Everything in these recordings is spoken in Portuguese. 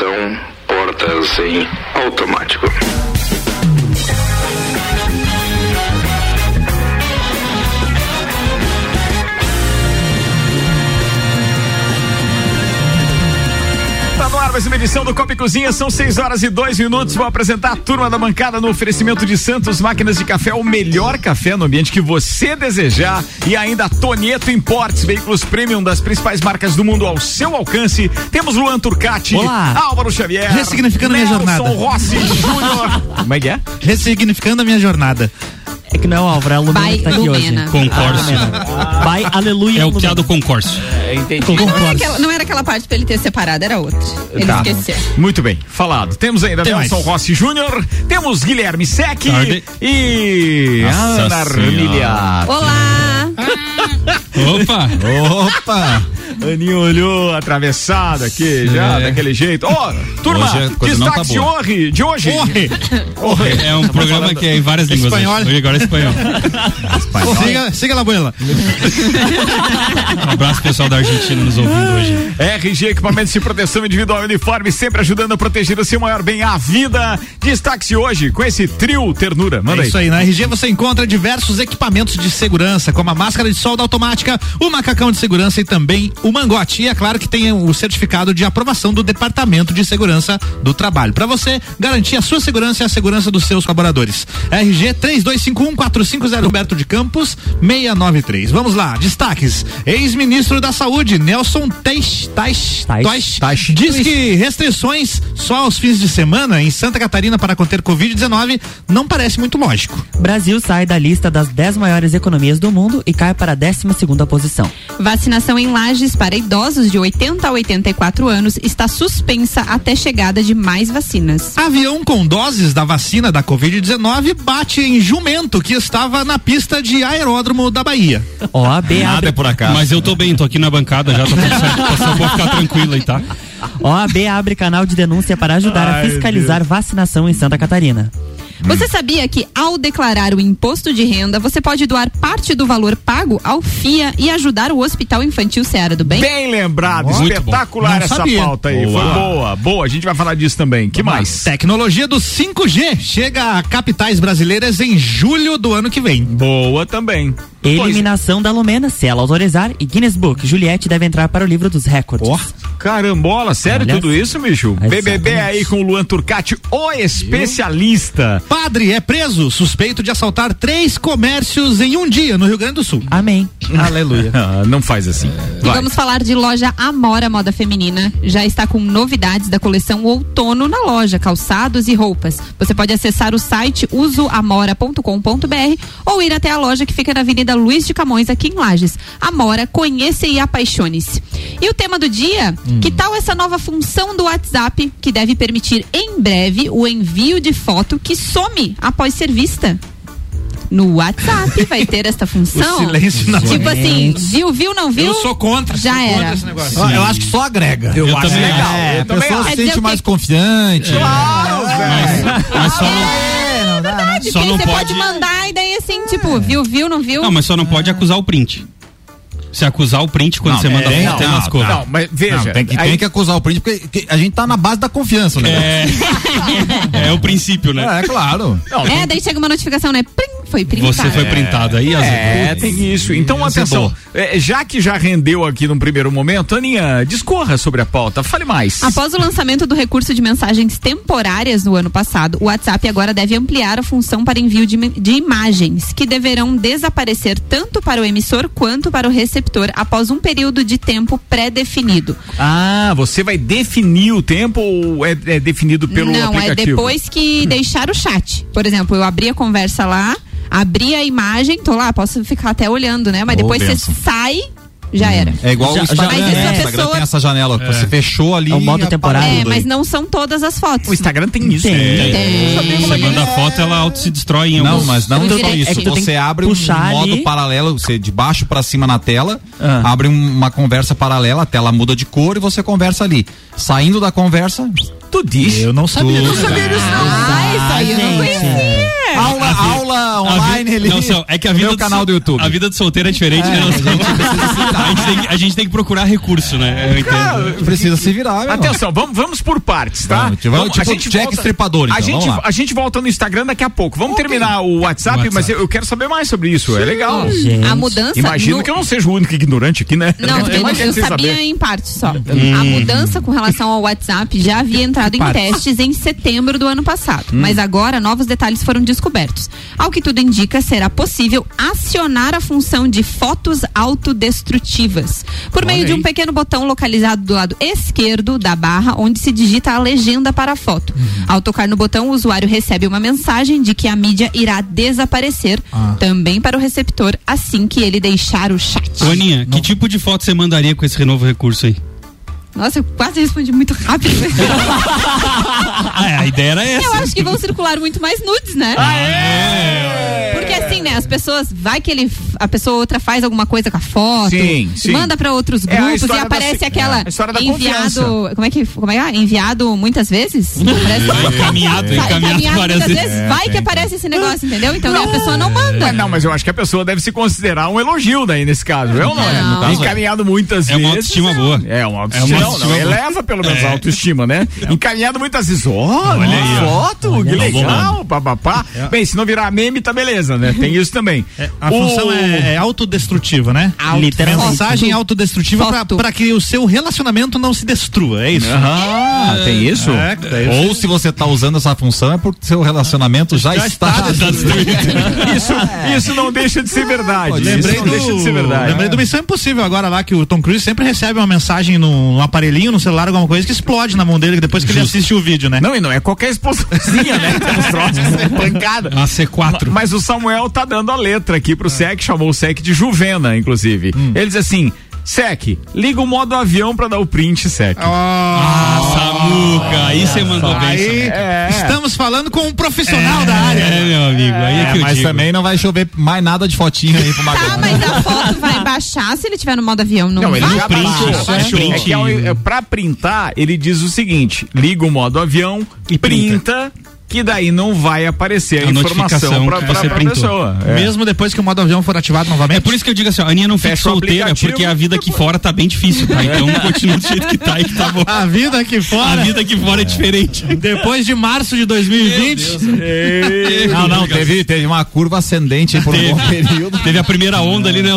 Atenção, portas em automático. Ar mais uma edição do Copa e Cozinha, são 6 horas e 2 minutos. Vou apresentar a turma da bancada no oferecimento de Santos Máquinas de Café, o melhor café no ambiente que você desejar. E ainda Tonieto Importes, veículos premium das principais marcas do mundo ao seu alcance. Temos Luan Turcati, Olá. Álvaro Xavier, Ressignificando a minha Nelson jornada. Rossi Júnior. Como é que é? Ressignificando a minha jornada. É que não é o Álvaro, é a Lumena By que tá aqui Lumena. hoje. Concórcio. Vai, aleluia. É o que Lumena. do concórcio. É, entendi. Não era, aquela, não era aquela parte pra ele ter separado, era outra. Ele Tá. esqueceu. Muito bem, falado. Temos ainda Tem Nelson mais. Rossi Júnior, temos Guilherme Sec Tarde. e Nossa Ana. Armiliato. Olá! Opa! Opa! Aninho olhou atravessado aqui, já, É. daquele jeito. Ó, turma, Hoje a coisa não destaque tá de hoje. De hoje. É um programa que é em várias línguas. Espanhol. Hoje, hoje agora é espanhol. Siga, siga lá, abuela. Um abraço pessoal da Argentina nos ouvindo hoje. RG Equipamentos de Proteção Individual e Uniforme, sempre ajudando a proteger o seu maior bem, a vida. Destaque-se hoje com esse trio ternura. Manda É aí. isso aí, na RG você encontra diversos equipamentos de segurança, como a máscara de solda automática, o macacão de segurança e também o mangote. E é claro que tem o certificado de aprovação do Departamento de Segurança do Trabalho, para você garantir a sua segurança e a segurança dos seus colaboradores. RG 3251-4500 Roberto de Campos 693. Vamos lá, destaques. Ex-ministro da Saúde, Nelson Teich, Teich, Teich. Teich, diz que restrições só aos fins de semana em Santa Catarina para conter Covid-19 não parece muito lógico. Brasil sai da lista das 10 maiores economias do mundo e cai para a 12 segunda posição. Vacinação em Lages para idosos de 80 a 84 anos está suspensa até chegada de mais vacinas. Avião com doses da vacina da Covid-19 bate em jumento que estava na pista de aeródromo da Bahia. OAB Nada abre, é por acaso. Mas eu tô bem, tô aqui na bancada já, tudo certo. Só pode ficar tranquilo aí, tá? OAB abre canal de denúncia para ajudar Ai, a fiscalizar vacinação em Santa Catarina. Você sabia que ao declarar o imposto de renda, você pode doar parte do valor pago ao FIA e ajudar o Hospital Infantil Seara do Bem? Bem lembrado, espetacular essa sabia. pauta aí. Boa. Foi boa, boa. A gente vai falar disso também. Que mais? Tecnologia do 5G chega a capitais brasileiras em julho do ano que vem. Boa também. Eliminação da Lumena, se ela autorizar, e Guinness Book. Juliette deve entrar para o livro dos recordes. Ó, carambola, sério Olha tudo isso, bicho? Exatamente. BBB aí com o Luan Turcati, o especialista. Padre é preso, suspeito de assaltar três comércios em um dia no Rio Grande do Sul. Amém. Aleluia. Ah, não faz assim. E Vai. vamos falar de loja Amora Moda Feminina. Já está com novidades da coleção outono na loja, calçados e roupas. Você pode acessar o site usoamora.com.br ou ir até a loja que fica na Avenida Luiz de Camões, aqui em Lages. Amora, conheça e apaixone-se. E o tema do dia? Que tal essa nova função do WhatsApp que deve permitir em breve o envio de foto que some após ser vista? No WhatsApp vai ter esta função? O silêncio na Tipo assim, viu, viu, não viu? Eu sou contra. Já sou era. contra esse negócio. Eu acho que só agrega. Eu, acho também legal. É, Eu a também pessoa acho. se sente o mais quê? confiante. Claro, velho. Mas, mas só não. É, não né? Porque Só não você pode- pode... mandar e daí assim, tipo, viu, viu, não viu? Não, mas só não pode acusar o print. Se acusar o print quando Não, você manda é, foto, tem não, umas coisas. Não, mas veja. Não, tem, que, aí- tem que acusar o príncipe, porque que a gente tá na base da confiança, né? É, é o princípio, né? É, claro. Não, É, daí chega uma notificação, né? Plim, foi printado. Você foi printado aí, às É, tem isso. Então, atenção. é, já que já rendeu aqui num primeiro momento, Aninha, discorra sobre a pauta. Fale mais. Após o lançamento do recurso de mensagens temporárias no ano passado, o WhatsApp agora deve ampliar a função para envio de, de imagens, que deverão desaparecer tanto para o emissor quanto para o receptor após um período de tempo pré-definido. Ah, você vai definir o tempo ou é, é definido pelo Não, aplicativo? é depois que deixar o chat. Por exemplo, eu abri a conversa lá, abri a imagem, tô lá, posso ficar até olhando, né? Mas Ô, depois você benção. sai, já era. É igual Já- o Instagram, já- Mas né? a Instagram pessoa- tem essa janela. que Você fechou ali. É o modo temporário. É, mas não são todas as fotos. O Instagram tem isso. Tem. né? Tem. Você manda foto, ela auto se destrói em Não, alguns... mas não só isso. É que tem você abre um modo ali. paralelo, você de baixo pra cima na tela, Ah. abre um- uma conversa paralela, a tela muda de cor e você conversa ali. Saindo da conversa, Tu disse? Eu não sabia. não sabia disso, não. Ah, isso aí eu não conhecia. Aula, aula online ali. Nelson, é que a vida do canal do YouTube. A vida do solteiro é diferente, né, Nelson? A gente, tem, que- a gente tem que procurar recurso, né? Eu entendo. Precisa se virar, meu irmão. Atenção, vamos, vamos por partes, tá? Vamos, tipo- tipo Jack Estripador, então, a, gente, vamos lá. a gente volta no Instagram daqui a pouco. Vamos terminar o WhatsApp, WhatsApp. mas eu, eu quero saber mais sobre isso. É legal. Gente. A mudança. Imagino no- que eu não seja o único ignorante aqui, né? Não, eu, eu gente sem sabia saber. em parte só. Hum. A mudança com relação ao WhatsApp já havia entrado em Partes. testes em setembro do ano passado. Hum. Mas agora novos detalhes foram descobertos. Ao que tudo indica, será possível acionar a função de fotos autodestrutivas. Por meio de um pequeno botão localizado do lado esquerdo da barra, onde se digita a legenda para a foto. Uhum. Ao tocar no botão, o usuário recebe uma mensagem de que a mídia irá desaparecer Ah. também para o receptor assim que ele deixar o chat. Aninha, que tipo de foto você mandaria com esse novo recurso aí? Nossa, eu quase respondi muito rápido. Ah, é, a ideia era essa. Eu acho que vão circular muito mais nudes, né? Porque assim, né, as pessoas, vai que ele, a pessoa outra faz alguma coisa com a foto, Sim, sim. manda pra outros É grupos e história da aparece se- aquela é, a história da enviado, confiança. como é que, como é que é? Enviado muitas vezes? Parece- Encaminhado, encaminhado várias muitas vezes. vai que aparece esse negócio, entendeu? Então daí a pessoa não manda. Mas não, mas eu acho que a pessoa deve se considerar um elogio daí nesse caso. Eu não, é. Não. Encaminhado muitas É vezes. uma autoestima boa. É uma É autoestima. uma não, autoestima não, boa. eleva pelo menos a autoestima, né? Encaminhado muitas vezes. Olha, Olha aí, ó. foto, que legal, papapá. Bem, se não virar meme, tá beleza, né? Tem isso também. A função é, é autodestrutiva, né? Literalmente. Mensagem autodestrutiva pra- que o seu relacionamento não se destrua, é isso? Ah, tem isso? É, daí Ou se você tá usando essa função é porque seu relacionamento já, Já está. está Isso, isso não deixa de ser verdade. Lembrei isso não deixa de ser do, verdade. lembrei do Missão Impossível agora lá, que o Tom Cruise sempre recebe uma mensagem no, no aparelhinho, no celular, alguma coisa que explode na mão dele depois que ele assiste o vídeo, né? Não, e não é qualquer explosãozinha, né? Tem uns troços, é pancada. Uma C4. Mas o Samuel tá dando a letra aqui pro SEC, chamou o SEC de Juvena, inclusive. Ele diz assim: SEC, liga o modo avião pra dar o print, SEC. Ah, Samuca, aí você mandou bem. Aí, É. estamos falando com um profissional da área. É, meu amigo, aí é, É, que eu mas digo. também não vai chover mais nada de fotinho aí pro Tá, Magrão. mas a foto vai baixar se ele tiver no modo avião, não, Não, ele vai? já print, baixou. é print. É que ao- é, pra printar, ele diz o seguinte: liga o modo avião E printa, que daí não vai aparecer a, A informação pra printou. pessoa. É. Mesmo depois que o modo avião for ativado novamente. É por isso que eu digo assim, ó, a Aninha não fica solteira, aplicativo. porque a vida aqui fora tá bem difícil, tá? Então continua do jeito que tá e que tá bom. A vida aqui A fora, vida aqui fora é diferente. depois de março de 2020. Não, não, teve, teve uma curva ascendente por um bom período. Teve a primeira onda ali, né?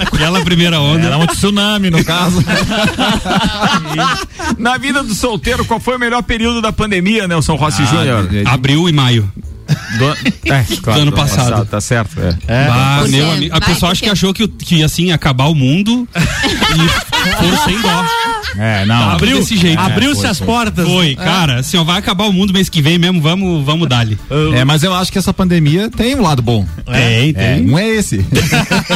Aquela primeira onda. Era um tsunami, no caso. Na vida do solteiro, qual foi o melhor período da pandemia, Nelson Rossi Ah, Júnior? Abril e maio. Do, é, claro, ano do passado. Tá certo, é. Bah, Porque meu amigo, a pessoa acha porque- que achou que, que assim ia acabar o mundo e foram sem dó. É, não. Abriu desse jeito. Abriu-se foi, as portas. Foi, cara, assim, ó, vai acabar o mundo mês que vem mesmo, vamos, vamos dar-lhe. É, mas eu acho que essa pandemia tem um lado bom. Tem, É, um é esse.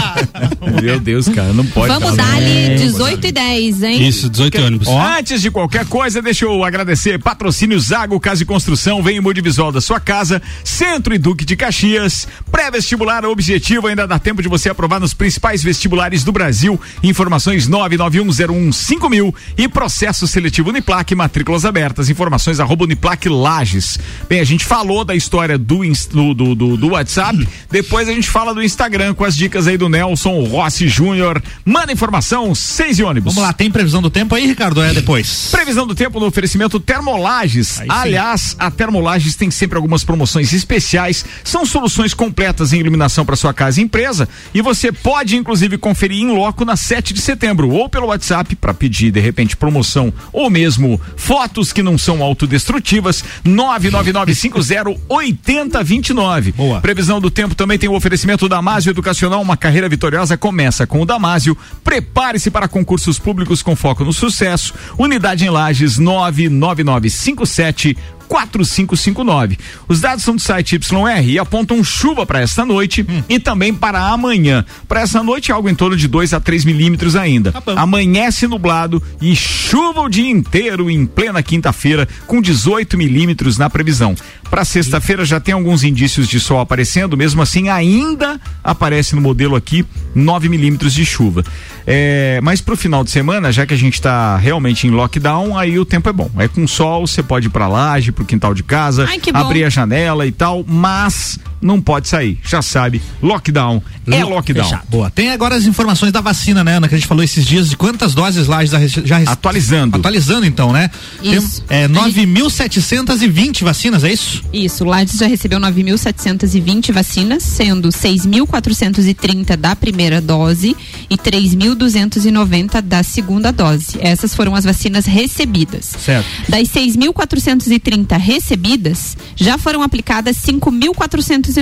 Meu Deus, cara, não pode Vamos dar, né? ali 18 e 10, hein? Isso, 18 ônibus. Antes de qualquer coisa, deixa eu agradecer. Patrocínio Zago Casa e Construção, vem em Modivisual da sua casa, Centro e Duque de Caxias. Pré-vestibular objetivo, ainda dá tempo de você aprovar nos principais vestibulares do Brasil. Informações 991015000 e processo seletivo Uniplac, matrículas abertas. Informações arroba Uniplac Lages. Bem, a gente falou da história do, do, do, do- WhatsApp, depois a gente fala do Instagram com as dicas aí do Nelson Rossi Júnior. Manda informação, seis e ônibus. Vamos lá, tem previsão do tempo aí, Ricardo? É depois. Previsão do tempo no oferecimento Termolages. Aí sim. Aliás, a Termolages tem sempre algumas promoções especiais. São soluções completas em iluminação para sua casa e empresa. E você pode, inclusive, conferir em loco na 7 de setembro ou pelo WhatsApp para pedir, de repente, promoção ou mesmo fotos que não são autodestrutivas. 999508029. Boa. Previsão do tempo também tem o oferecimento da Damásio Educacional. Uma carreira vitoriosa começa com o Damásio. Prepare-se para concursos públicos com foco no sucesso. Unidade em Lages 99957 4559. Os dados são do site YR e apontam chuva para esta noite e também para amanhã. Para essa noite, algo em torno de 2 a 3 milímetros ainda. Tá. Amanhece nublado e chuva o dia inteiro em plena quinta-feira, com 18 milímetros na previsão. Para sexta-feira já tem alguns indícios de sol aparecendo, mesmo assim ainda aparece no modelo aqui 9 milímetros de chuva. É, mas para o final de semana, já que a gente está realmente em lockdown, aí o tempo é bom. É com sol, você pode ir para laje, para o quintal de casa, Ai, abrir a janela e tal, mas não pode sair. Já sabe, lockdown é lockdown. Fechado. Boa. Tem agora as informações da vacina, né, Ana? Que a gente falou esses dias de quantas doses lá já, já Atualizando. Atualizando, então, né? Isso. Tem, é, 9.720 vacinas, é isso? Isso, o Lages já recebeu 9.720 vacinas, sendo 6.430 da primeira dose e 3.290 da segunda dose. Essas foram as vacinas recebidas. Certo. Das 6.430 recebidas, já foram aplicadas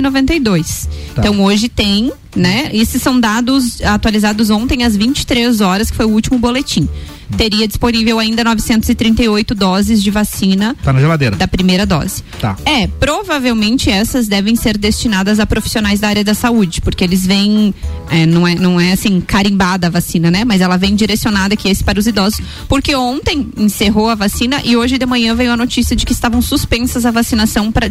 5.492. Tá. Então hoje tem, né? Esses são dados atualizados ontem às 23 horas, que foi o último boletim. Teria disponível ainda 938 doses de vacina Tá na geladeira. da primeira dose. Tá. É, provavelmente essas devem ser destinadas a profissionais da área da saúde, porque eles vêm, é, não, é, não é assim, carimbada a vacina, né? Mas ela vem direcionada aqui esse para os idosos, porque ontem encerrou a vacina e hoje de manhã veio a notícia de que estavam suspensas a vacinação para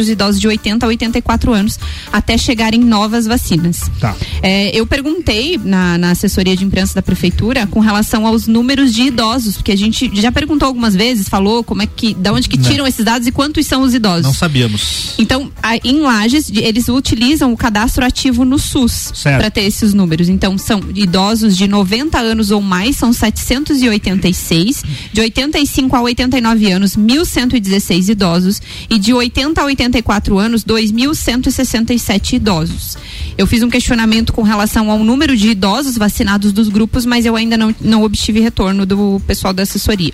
os idosos de 80 a 84 anos, até chegarem novas vacinas. Tá. É, eu perguntei na, na assessoria de imprensa da prefeitura com relação aos números de idosos, porque a gente já perguntou algumas vezes, falou como é que, da onde que tiram esses dados e quantos são os idosos. Não sabíamos. Então, a- em Lages, eles utilizam o cadastro ativo no SUS para ter esses números. Então, são idosos de 90 anos ou mais, são 786. De 85 a 89 anos, 1.116 idosos. E de 80 a 84 anos, 2.167 idosos. Eu fiz um questionamento com relação ao número de idosos vacinados dos grupos, mas eu ainda não, não obtive retorno do pessoal da assessoria.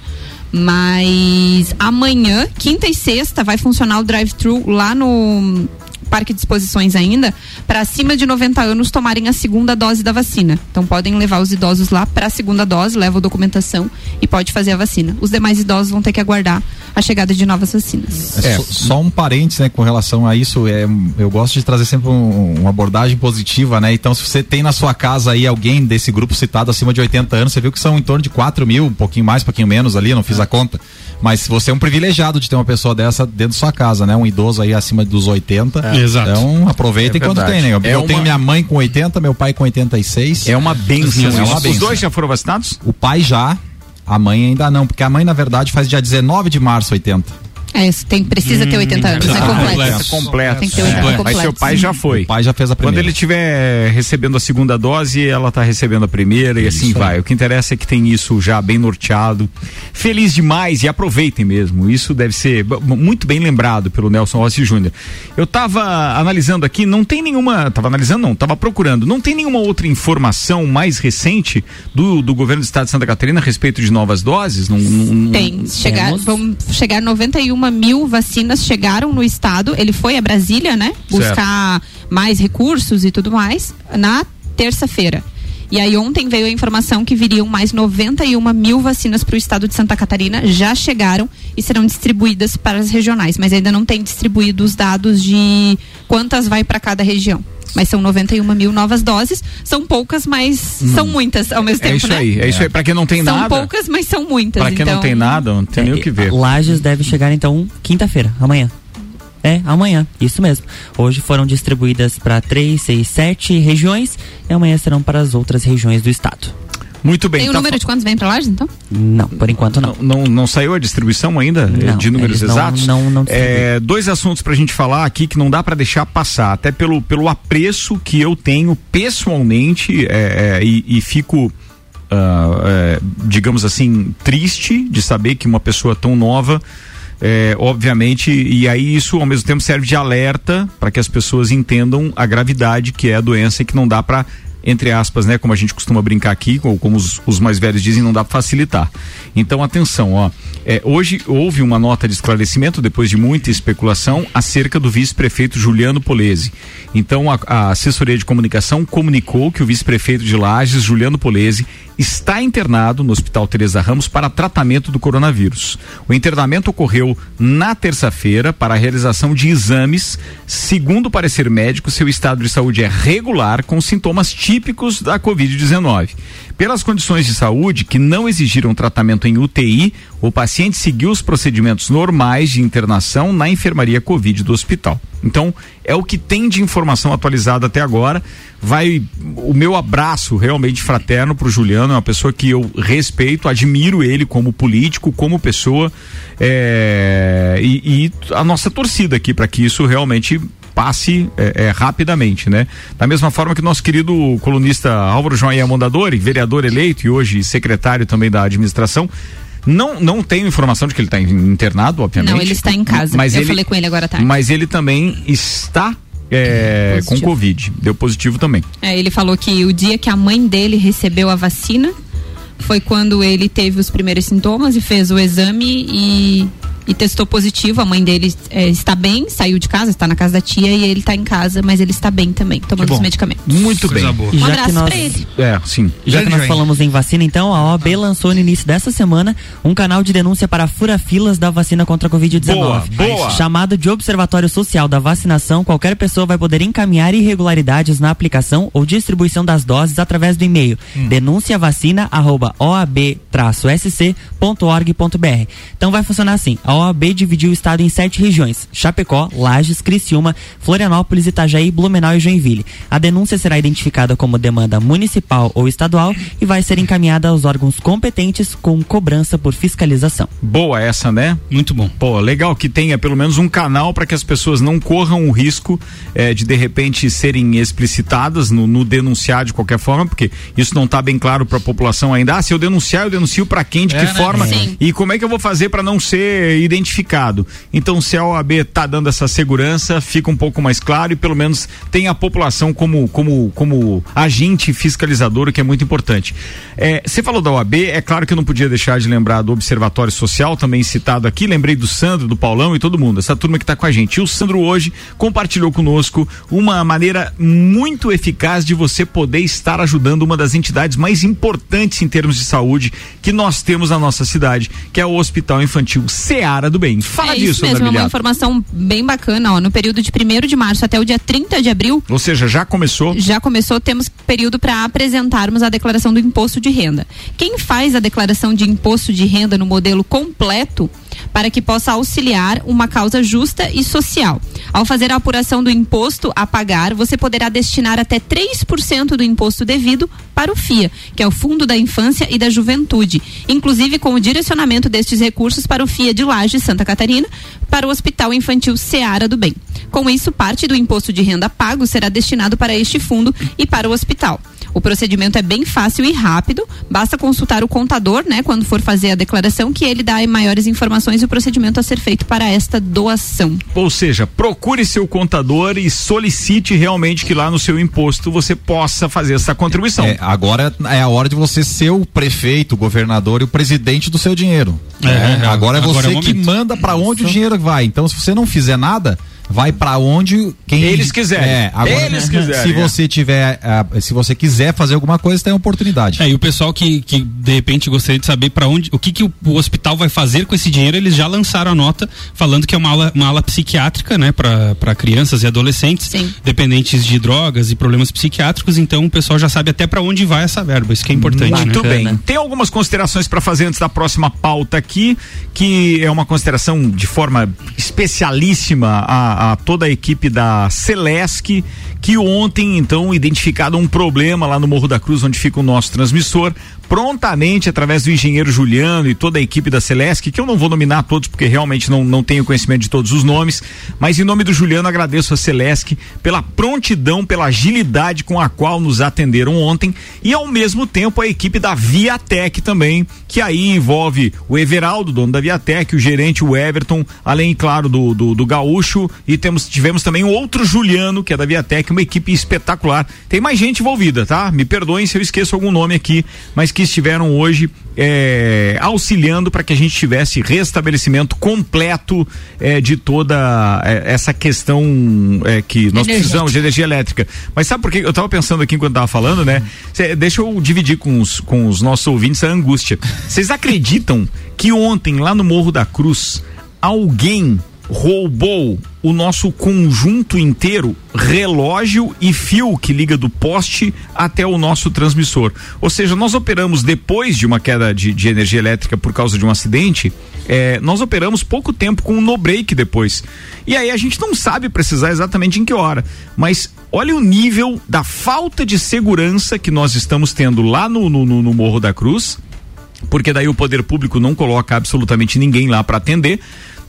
Mas amanhã, quinta e sexta, vai funcionar o drive-thru lá no Parque de Exposições ainda, para acima de 90 anos tomarem a segunda dose da vacina. Então podem levar os idosos lá para a segunda dose, levam documentação e pode fazer a vacina. Os demais idosos vão ter que aguardar a chegada de novas vacinas. É, só, só um parênteses, né, com relação a isso, é, eu gosto de trazer sempre um- uma abordagem positiva, né? Então, se você tem na sua casa aí alguém desse grupo citado acima de 80 anos, você viu que são em torno de 4 mil, um pouquinho mais, um pouquinho menos ali, não fiz a conta. Mas você é um privilegiado de ter uma pessoa dessa dentro da sua casa, né? Um idoso aí acima dos 80. Exato. Então, aproveita É enquanto verdade. tem, né? Eu, É eu tenho uma- minha mãe com 80, meu pai com 86. É uma benção. É uma isso. Os benção. dois já foram vacinados? O pai já, a mãe ainda não, porque a mãe, na verdade, faz dia 19 de março 80. É isso, tem, precisa ter 80 anos, né? ah, Completo. completo. Tem que ter 80 Mas completo. seu pai já foi. O pai já fez a Quando primeira. ele estiver recebendo a segunda dose, ela está recebendo a primeira e assim vai. O que interessa é que tem isso já bem norteado. Feliz demais e aproveitem mesmo. Isso deve ser muito bem lembrado pelo Nelson Rossi Júnior. Eu estava analisando aqui, não tem nenhuma. Tava analisando, não, tava procurando. Não tem nenhuma outra informação mais recente do, do governo do estado de Santa Catarina a respeito de novas doses? Não, não- Tem. Chegar, vão chegar 91 mil vacinas chegaram no estado. Ele foi a Brasília, né? Buscar mais recursos e tudo mais na terça-feira. E aí ontem veio a informação que viriam mais 91 mil vacinas para o estado de Santa Catarina, já chegaram e serão distribuídas para as regionais, mas ainda não tem distribuído os dados de quantas vai para cada região. Mas são 91 mil novas doses, são poucas, mas são muitas ao mesmo É tempo, isso né? aí, é isso aí. Para quem não tem São nada. poucas, mas são muitas. Para quem então... não tem nada, não tem nem o que ver. Lages deve chegar então quinta-feira, amanhã. É, amanhã, isso mesmo. Hoje foram distribuídas para 3, 6, 7 regiões e amanhã serão para as outras regiões do estado. Muito bem. Tem o tá número fa- de quantos vem pra Lages, então? Não, por enquanto não. Não, não saiu a distribuição ainda eh, Não, de números eles não- exatos? não- não é, dois assuntos pra gente falar aqui que não dá pra deixar passar, até pelo, pelo apreço que eu tenho pessoalmente é, é, e, e fico, ah, é, digamos assim, triste de saber que uma pessoa tão nova. É, obviamente, e aí isso ao mesmo tempo serve de alerta para que as pessoas entendam a gravidade que é a doença e que não dá para entre aspas, né, como a gente costuma brincar aqui, ou como os, os mais velhos dizem, não dá para facilitar. Então, atenção, ó. É, hoje houve uma nota de esclarecimento, depois de muita especulação, acerca do vice-prefeito Juliano Polese. Então, a, a assessoria de comunicação comunicou que o vice-prefeito de Lages, Juliano Polese, está internado no Hospital Teresa Ramos para tratamento do coronavírus. O internamento ocorreu na terça-feira para a realização de exames. Segundo o parecer médico, seu estado de saúde é regular, com sintomas típicos típicos da Covid-19. Pelas condições de saúde que não exigiram tratamento em UTI, o paciente seguiu os procedimentos normais de internação na enfermaria Covid do hospital. Então, é o que tem de informação atualizada até agora. Vai o meu abraço realmente fraterno para o Juliano, é uma pessoa que eu respeito, admiro ele como político, como pessoa, é, e, e a nossa torcida aqui para que isso realmente passe é, é, rapidamente, né? Da mesma forma que nosso querido colunista Álvaro Joaia Mondadori, vereador eleito e hoje secretário também da administração, não, não tenho informação de que ele está internado, obviamente. Não, ele está em casa. Mas Eu ele, falei com ele agora à tarde. Mas ele também está é, com. Covid. Deu positivo também. É, ele falou que o dia que a mãe dele recebeu a vacina foi quando ele teve os primeiros sintomas e fez o exame e, e testou positivo. A mãe dele é, está bem, saiu de casa, está na casa da tia e ele está em casa, mas ele está bem também, tomando os medicamentos. Muito Coisa bem. boa. Um já abraço que nós, pra ele. É, sim. Já que nós falamos em vacina, então, a OAB lançou no início dessa semana um canal de denúncia para fura-filas da vacina contra a Covid-19. Boa, boa. Chamado de Observatório Social da Vacinação, qualquer pessoa vai poder encaminhar irregularidades na aplicação ou distribuição das doses através do e-mail Hum. denunciavacina@oab-sc.org.br. Então vai funcionar assim: a OAB dividiu o estado em sete regiões: Chapecó, Lages, Criciúma, Florianópolis, Itajaí, Blumenau e Joinville. A denúncia será identificada como demanda municipal ou estadual e vai ser encaminhada aos órgãos competentes com cobrança por fiscalização. Boa essa, né? Muito bom. Pô, legal que tenha pelo menos um canal para que as pessoas não corram o risco eh, de de repente serem explicitadas no, no denunciar de qualquer forma, porque isso não está bem claro para a população ainda. Ah, se eu denunciar, eu denuncio para quem, de É, que né? forma Sim. e como é que eu vou fazer para não ser identificado. Então, se a OAB está dando essa segurança, fica um pouco mais claro e pelo menos tem a população como como como agente fiscalizador, o que é muito importante. Eh, Você falou da OAB, é claro que eu não podia deixar de lembrar do Observatório Social, também citado aqui. Lembrei do Sandro, do Paulão e todo mundo, essa turma que está com a gente. E o Sandro hoje compartilhou conosco uma maneira muito eficaz de você poder estar ajudando uma das entidades mais importantes em termos de saúde que nós temos na nossa cidade, que é o Hospital Infantil Seara do Bem. Fala é disso, isso mesmo, é uma informação bem bacana, ó. No período de 1 de março até o dia 30 de abril, Ou seja, já começou. já começou, temos período para apresentarmos a declaração do imposto de renda. Quem faz a declaração de imposto de renda no modelo completo para que possa auxiliar uma causa justa e social. Ao fazer a apuração do imposto a pagar, você poderá destinar até 3% do imposto devido para o FIA, que é o Fundo da Infância e da Juventude, inclusive com o direcionamento destes recursos para o FIA de Lages, Santa Catarina, para o Hospital Infantil Seara do Bem. Com isso, parte do imposto de renda pago será destinado para este fundo e para o hospital. O procedimento é bem fácil e rápido, basta consultar o contador, né, quando for fazer a declaração, que ele dá maiores informações e o procedimento a ser feito para esta doação. Ou seja, procure seu contador e solicite realmente que lá no seu imposto você possa fazer essa contribuição. É, agora é a hora de você ser o prefeito, o governador e o presidente do seu dinheiro. É, É, é, agora é agora você é o que manda pra onde o dinheiro vai. Então, se você não fizer nada, vai pra onde quem Eles quiserem. É, agora, Eles quiserem, Se é. você tiver, ah, se você quiser fazer alguma coisa, tem oportunidade. É, e o pessoal que, que de repente gostaria de saber para onde, o que, que o, o hospital vai fazer com esse dinheiro, eles já lançaram a nota falando que é uma ala, uma ala psiquiátrica, né, para crianças e adolescentes Sim. dependentes de drogas e problemas psiquiátricos. Então o pessoal já sabe até para onde vai essa verba. Isso que é importante, Muito né? bem. Tem algumas considerações para fazer antes da próxima pauta aqui, que é uma consideração de forma especialíssima a, a toda a equipe da Celesc, que ontem, então, identificado um problema lá no Morro da Cruz, onde fica o nosso transmissor, prontamente, através do engenheiro Juliano e toda a equipe da Celesc, que eu não vou nominar todos, porque realmente não, não tenho conhecimento de todos os nomes, mas em nome do Juliano agradeço a Celesc pela prontidão, pela agilidade com a qual nos atenderam ontem e ao mesmo tempo a equipe da Viatec também, que aí envolve o Everaldo, dono da Viatec, o gerente, o Everton, além, claro, do, do, do Gaúcho e temos, tivemos também um outro Juliano, que é da Viatec, uma equipe espetacular. Tem mais gente envolvida, tá? Me perdoem se eu esqueço algum nome aqui, mas que estiveram hoje é, auxiliando para que a gente tivesse restabelecimento completo é, de toda é, essa questão é, que nós precisamos de energia elétrica. Mas sabe por que eu estava pensando aqui enquanto estava falando, né? Cê, deixa eu dividir com os, com os nossos ouvintes a angústia. Vocês acreditam que ontem lá no Morro da Cruz alguém roubou o nosso conjunto inteiro, relógio e fio que liga do poste até o nosso transmissor. Ou seja, nós operamos depois de uma queda de, de energia elétrica por causa de um acidente, é, nós operamos pouco tempo com um no break depois. E aí a gente não sabe precisar exatamente em que hora, mas olha o nível da falta de segurança que nós estamos tendo lá no, no, no Morro da Cruz porque daí o poder público não coloca absolutamente ninguém lá para atender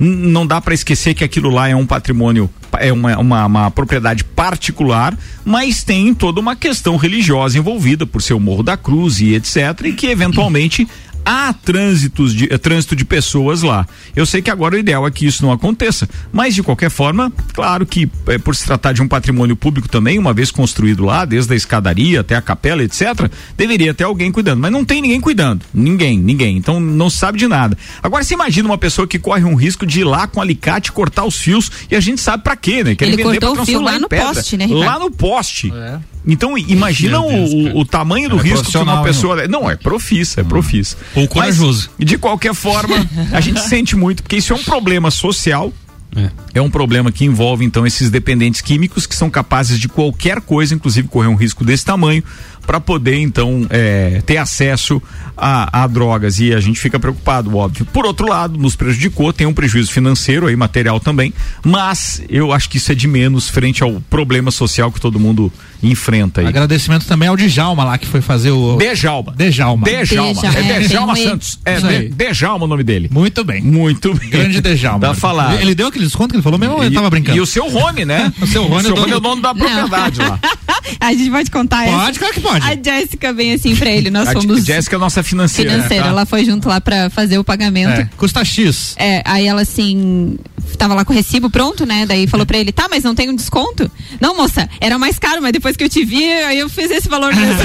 não dá para esquecer que aquilo lá é um patrimônio, é uma, uma, uma, propriedade particular, mas tem toda uma questão religiosa envolvida por ser o Morro da Cruz e etc. E que eventualmente há trânsitos de, trânsito de pessoas lá. Eu sei que agora o ideal é que isso não aconteça, mas de qualquer forma, claro que é, por se tratar de um patrimônio público também, uma vez construído lá, desde a escadaria até a capela, etc., deveria ter alguém cuidando, mas não tem ninguém cuidando, ninguém, ninguém, então não sabe de nada. Agora você imagina uma pessoa que corre um risco de ir lá com alicate cortar os fios e a gente sabe para quê, né? Ele cortou o fio lá no pedra. poste, né? Ricardo? Lá no poste. É. Então, imagina Deus, o, o, tamanho do é risco que uma pessoa. Não, é profissa, é profissa. Ou corajoso. Mas, de qualquer forma, a gente sente muito, porque isso é um problema social. É. é. um problema que envolve então esses dependentes químicos que são capazes de qualquer coisa, inclusive correr um risco desse tamanho, para poder então é, ter acesso a, a, drogas e a gente fica preocupado, óbvio. Por outro lado, nos prejudicou, tem um prejuízo financeiro aí, material também, mas eu acho que isso é de menos frente ao problema social que todo mundo enfrenta aí. Agradecimento também ao Djalma lá que foi fazer o. Dejalma. Dejalma. Dejalma. É, Dejalma Santos. É, Dejalma o nome dele. Muito bem. Muito bem. Grande Dejalma. Dá falar. Ele deu aquele desconto que ele falou mesmo ou ele tava brincando? E o seu Rony, né? o seu Rony, o seu Rony é o dono da propriedade lá. a gente pode contar Pode, claro que pode. A Jéssica vem assim pra ele. Nós a fomos. Jéssica é nossa financeira. Financeira. Tá? Ela foi junto lá pra fazer o pagamento. É, custa X. É, aí ela assim. Tava lá com o recibo pronto, né? Daí falou pra ele, tá, mas não tem um desconto? Não, moça, era mais caro, mas depois que eu te vi, aí eu fiz esse valor mesmo.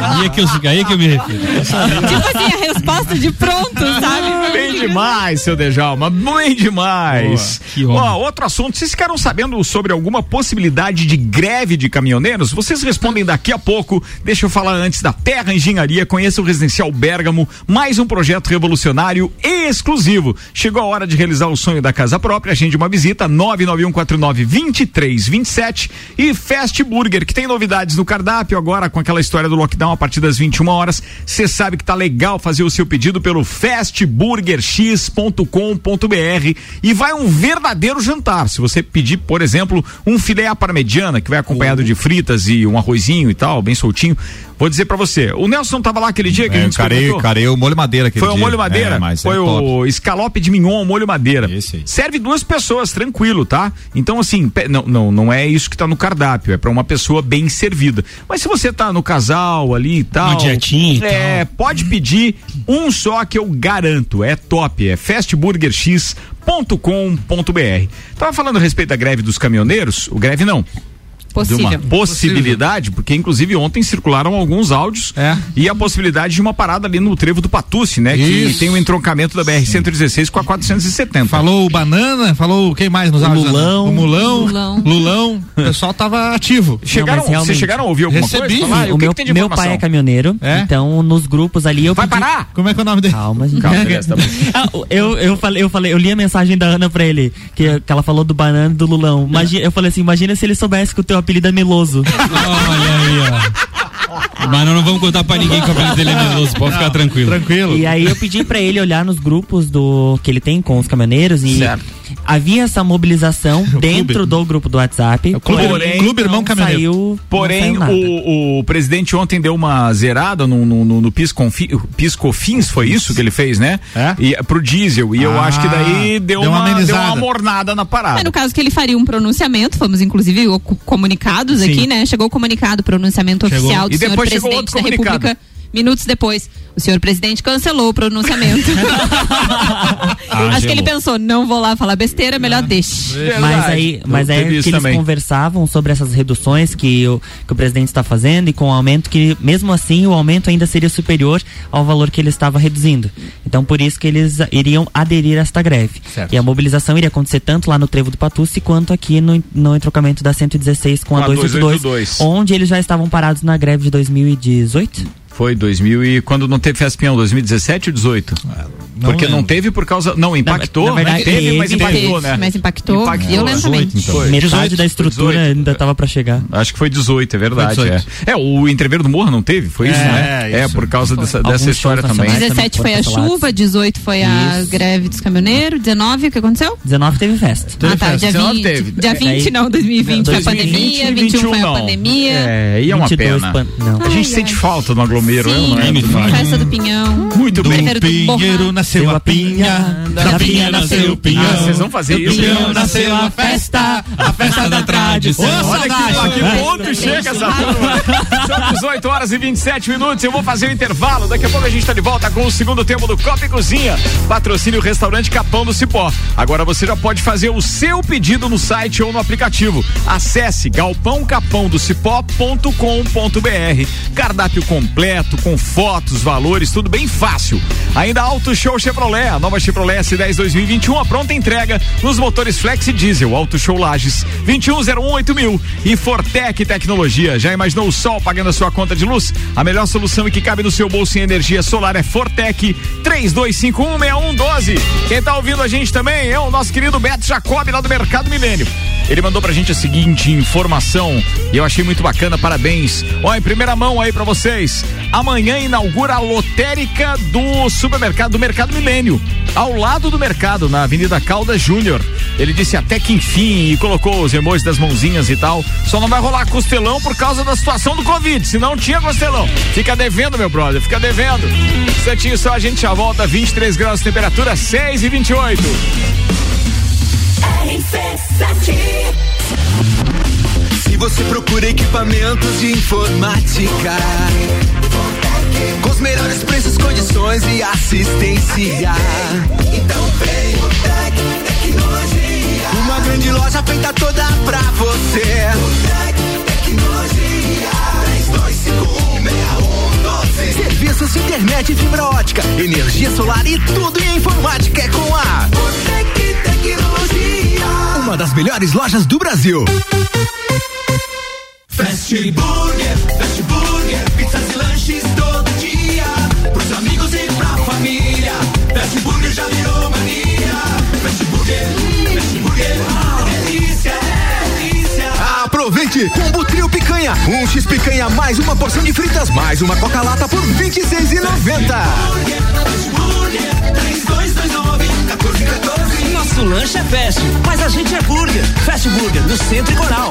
aí, é que eu, aí é que eu me refiro. tipo assim, a resposta de pronto, sabe? Bem demais, seu Dejalma, bem demais. Ó, outro assunto, vocês ficaram sabendo sobre alguma possibilidade de greve de caminhoneiros? Vocês respondem daqui a pouco. Deixa eu falar antes da Terra Engenharia. Conheça o Residencial Bergamo, mais um projeto revolucionário e exclusivo. Chegou a hora de realizar o sonho da casa própria. Agende uma visita 991492327 e Fast Burger, que tem novidades no cardápio agora com aquela história do lockdown a partir das 21 horas. Você sabe que tá legal fazer o seu pedido pelo fastburgerx.com.br e vai um verdadeiro jantar. Se você pedir, por exemplo, um filé à parmegiana que vai acompanhado de fritas e um arrozinho e tal, bem soltinho. Vou dizer para você, o Nelson tava lá aquele dia que é, a gente carei, carei o molho madeira aquele Foi dia. o molho madeira? É, mas foi é o escalope de mignon, molho madeira. Esse Serve duas pessoas, tranquilo, tá? Então assim, não, não, não é isso que tá no cardápio, é para uma pessoa bem servida. Mas se você tá no casal ali e tal, uma dietinha é, tal. pode pedir um só que eu garanto, é top, é fastburgerx.com.br. Tava falando a respeito da greve dos caminhoneiros, o greve não, Possível. de uma possibilidade, porque inclusive ontem circularam alguns áudios é. e a possibilidade de uma parada ali no trevo do Patucci, né? Isso. Que tem o um entroncamento da BR-116 com a 470. Falou o Banana, falou quem mais nos áudios? Lulão. O Mulão. Lulão. Lulão. O pessoal tava ativo. Chegaram, Não, vocês chegaram a ouvir alguma Recebi. coisa? Falar, o, o meu, que meu pai é caminhoneiro, é? então nos grupos ali eu Vai pedi... parar? Como é que é o nome dele? Calma, gente. Calma, beleza, tá ah, eu, eu, falei, eu falei, eu li a mensagem da Ana pra ele, que, que ela falou do Banana e do Lulão. Imagina, eu falei assim, imagina se ele soubesse que o teu apelido é Meloso. Olha aí, ó. Mas não vamos contar pra ninguém que o apelido dele é meloso, pode não, ficar tranquilo. Tranquilo. E aí eu pedi pra ele olhar nos grupos do que ele tem com os caminhoneiros e certo. havia essa mobilização dentro do grupo do WhatsApp. É clube, porém, clube Irmão Caminhoneiro. Saiu, porém, o, o, presidente ontem deu uma zerada no, no, no, no Piscofins, foi isso que ele fez, né? É? E, pro diesel. E ah, eu acho que daí deu, deu uma, uma deu uma mornada na parada. É, no caso que ele faria um pronunciamento, fomos inclusive comunicados Sim. aqui, né? Chegou o comunicado, pronunciamento chegou. oficial do e senhor presidente da República minutos depois, o senhor presidente cancelou o pronunciamento. ah, Acho que ele pensou, não vou lá falar besteira, melhor ah, deixe. Mas aí, mas aí que eles também. conversavam sobre essas reduções que o, que o presidente está fazendo e com o aumento que, mesmo assim, o aumento ainda seria superior ao valor que ele estava reduzindo. Então, por isso que eles iriam aderir a esta greve. Certo. E a mobilização iria acontecer tanto lá no Trevo do Patucci quanto aqui no, no entrocamento da 116 com, com a 282, 282, onde eles já estavam parados na greve de 2018. Foi 2000 e quando não teve Fespião, 2017 ou 18? Porque não lembro. teve por causa. Não, impactou. na verdade, né? teve, mas teve, impactou, Teve, né? Mas impactou, Impactou. violentamente. 18, então. Foi. Metade 18, da estrutura 18. ainda tava pra chegar. Acho que foi 18, é verdade. Foi 18. É. é, o entreveiro do Morro não teve? Foi isso, É, né? É, isso. por causa dessa, Alguns dessa história também. nacionais. 17 foi a chuva, 18 foi a Isso. greve dos caminhoneiros, 19 o que aconteceu? 19 teve festa. ah, tá, dia 19 20. teve. Dia 20 Daí- não, 2020 foi a 2020, pandemia, 21 foi a não. pandemia. É, e é uma 22 pena. não. A gente sente falta do aglomero, Sim, não é? Festa do Pinhão. Muito Do bem. Primeiro do pinheiro Borra. nasceu a pinha, da pinha nasceu o pinhão. Ah, vocês vão fazer Do isso? pinhão nasceu a festa, a festa da tradição. Ô, Olha que, que ponto chega essa turma. São 18 horas e 27 minutos. Eu vou fazer o intervalo. Daqui a pouco a gente está de volta com o segundo tempo do Copa e Cozinha. Patrocínio Restaurante Capão do Cipó. Agora você já pode fazer o seu pedido no site ou no aplicativo. Acesse galpãocapãodocipó.com.br. Cardápio completo, com fotos, valores, tudo bem fácil. Ainda Auto Show Chevrolet, a nova Chevrolet S10 2021, a pronta entrega nos motores Flex e Diesel, Auto Show Lages, 21018000 mil. E Fortec Tecnologia, já imaginou o sol pagando a sua conta de luz? A melhor solução e que cabe no seu bolso em energia solar é Fortec 32516112. Quem tá ouvindo a gente também é o nosso querido Beto Jacob lá do Mercado Milênio. Ele mandou pra gente a seguinte informação e eu achei muito bacana, parabéns. Ó, em primeira mão aí pra vocês. Amanhã inaugura a lotérica do supermercado do Mercado Milênio, ao lado do mercado, na Avenida Caldas Júnior. Ele disse até que enfim e colocou os emojis das mãozinhas e tal. Só não vai rolar costelão por causa da situação do Covid, senão tinha costelão. Fica devendo, meu brother, fica devendo. Instantinho só a gente já volta, 23 graus de temperatura, 6 e 28. Se você procura equipamentos de informática, com os melhores preços, condições e assistência, então vem o Tec Tecnologia. Uma grande loja feita toda pra você. O Tec Tecnologia. 32516112. Serviços de internet e fibra ótica, energia solar e tudo em informática é com a Botec Tecnologia. Uma das melhores lojas do Brasil. Fast Burger, Fast Burger, pizzas e lanches todo dia. Pros amigos e pra família. Fast Burger já virou mania. Fast Burger, 2,90. Combo trio picanha, um X picanha mais uma porção de fritas mais uma coca-lata por 26,90. Nosso lanche é fast, mas a gente é burger. Fast Burger, no Centro e Coral.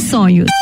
sonhos.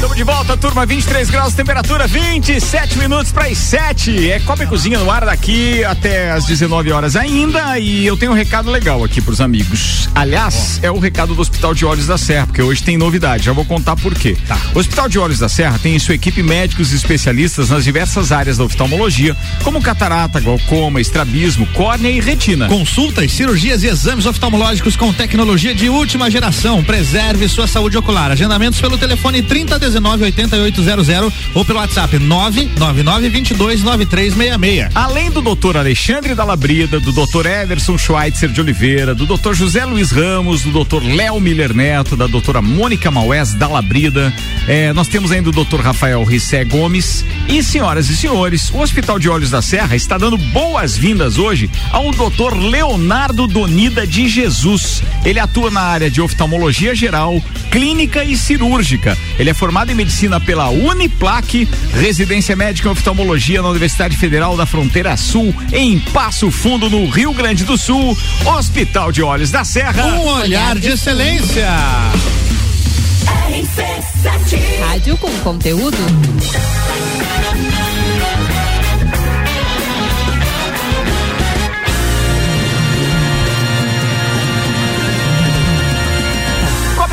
Estamos de volta, turma. 23 graus, temperatura 27 minutos para as 7. É Copa e Cozinha no ar daqui até as 19 horas ainda. E eu tenho um recado legal aqui para os amigos. Aliás, é o recado do Hospital de Olhos da Serra, porque hoje tem novidade. Já vou contar por quê. Tá. O Hospital de Olhos da Serra tem em sua equipe médicos e especialistas nas diversas áreas da oftalmologia, como catarata, glaucoma, estrabismo, córnea e retina. Consultas, cirurgias e exames oftalmológicos com tecnologia de última geração. Preserve sua saúde ocular. Agendamentos pelo telefone 30 8800 ou pelo WhatsApp 999229366. Além do doutor Alexandre Dalabrida, do doutor Everson Schweitzer de Oliveira, do doutor José Luiz Ramos, do doutor Léo Miller Neto, da doutora Mônica Maués Dalabrida, eh, nós temos ainda o doutor Rafael Rissé Gomes e senhoras e senhores, o Hospital de Olhos da Serra está dando boas-vindas hoje ao doutor Leonardo Donida de Jesus. Ele atua na área de oftalmologia geral, clínica e cirúrgica. Ele é formado em medicina pela Uniplac, residência médica em oftalmologia na Universidade Federal da Fronteira Sul, em Passo Fundo, no Rio Grande do Sul. Hospital de Olhos da Serra. Um olhar de excelência. Rádio com conteúdo.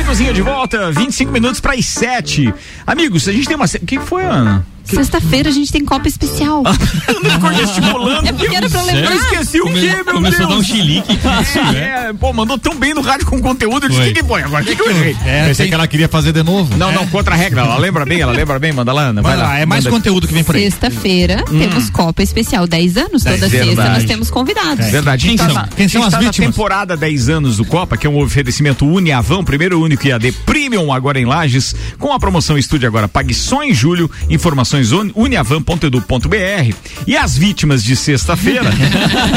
Cozinha de volta, 25 minutos para as 7. Amigos, a gente tem uma. O que foi, Ana? Sexta-feira a gente tem Copa especial. Ficou estimulando. É porque era pra lembrar. Eu esqueci o Come- quê, meu começou a Deus? dar um chilique. Isso, né? É, pô, mandou tão bem no rádio com conteúdo. Eu disse, o que, que foi agora? O que, que eu errei? É, Pensei que ela queria fazer de novo. Não, não, contra a regra. Ela lembra bem, ela lembra bem, manda lá, Ana. Vai lá, é mais manda. conteúdo que vem por aí. Sexta-feira temos Copa especial 10 anos. Toda Dez, sexta verdade. nós temos convidados. É verdade. Quem A são? tá na- Quem são a as tá vítimas? temporada 10 anos do Copa, que é um oferecimento Uniavan, primeiro e único IAD Premium agora em Lages, com a promoção Estude Agora Pague só em julho, informações uni- uniavan.edu.br. E as vítimas de sexta-feira,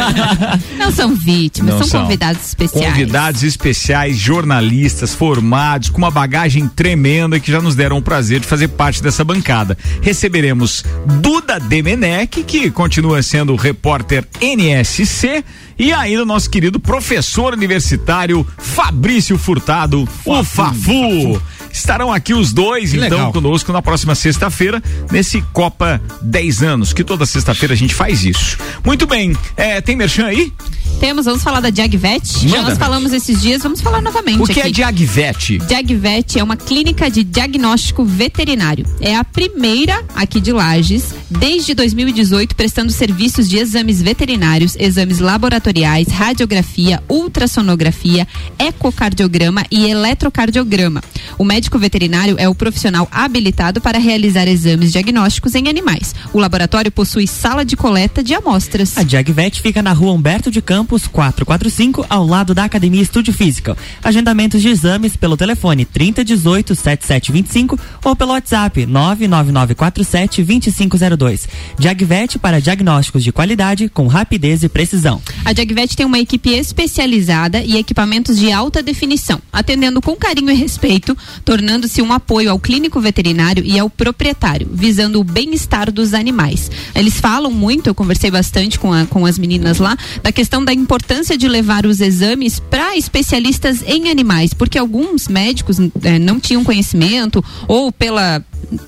Não são vítimas, Não são, são. convidados especiais. convidados especiais, jornalistas formados, com uma bagagem tremenda que já nos deram o prazer de fazer parte dessa bancada. Receberemos Duda Demenec, que continua sendo repórter NSC, e ainda o nosso querido professor universitário Fabrício Furtado, o Fafu. Estarão aqui os dois, Que então, legal. conosco na próxima sexta-feira, nesse Copa 10 anos, que toda sexta-feira a gente faz isso. Muito bem, é, tem merchan aí? Temos, vamos falar da Diagvet. Já nós falamos esses dias, vamos falar novamente O que aqui. é Diagvet? Diagvet é uma clínica de diagnóstico veterinário. É a primeira aqui de Lages desde 2018 prestando serviços de exames veterinários, exames laboratoriais, radiografia, ultrassonografia, ecocardiograma e eletrocardiograma. O médico veterinário é o profissional habilitado para realizar exames diagnósticos em animais. O laboratório possui sala de coleta de amostras. A Jagvet fica na rua Humberto de Campos, 445, ao lado da Academia Estúdio Física. Agendamentos de exames pelo telefone 3018 7725 ou pelo WhatsApp 99947 2502. Jagvet para diagnósticos de qualidade com rapidez e precisão. A Jagvet tem uma equipe especializada e equipamentos de alta definição, atendendo com carinho e respeito, tornando-se um apoio ao clínico veterinário e ao proprietário, visando o bem-estar dos animais. Eles falam muito, eu conversei bastante com, a, com as meninas lá, da questão da importância de levar os exames para especialistas em animais, porque alguns médicos eh, não tinham conhecimento ou pela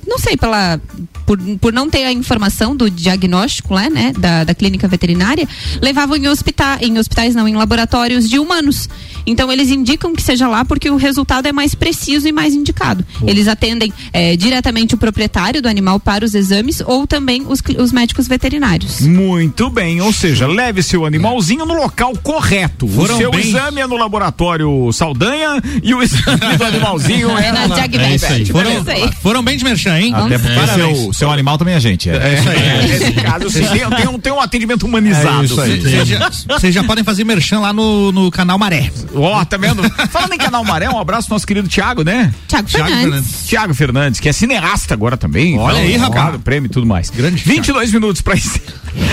não sei, pela por, por não ter a informação do diagnóstico lá, né, da, da clínica veterinária, levavam em hospital, em hospitais não, em laboratórios de humanos. Então eles indicam que seja lá porque o resultado é mais preciso e mais indicado. Eles atendem eh, diretamente o proprietário do animal para os exames ou também os, os médicos veterinários. Muito bem, ou seja, leve seu animalzinho no local correto. Foram o seu bem- exame é no laboratório Saldanha e o exame do animalzinho é, É na na-. É isso aí. É Foram, isso aí. foram bem de merchan, hein? Até Parabéns. seu, seu animal também é gente. É. É, nesse caso, sim, tem, tem um, tem um atendimento humanizado. É isso aí. Vocês já, já podem fazer merchan lá no, no canal Maré. Ó, tá vendo? Falando em canal Maré, um abraço pro nosso querido Thiago, né? Tiago Thiago Fernandes. Fernandes. Tiago Fernandes, que é cineasta agora também. Olha aí, rapaz. prêmio e tudo mais. Grande 22 minutos para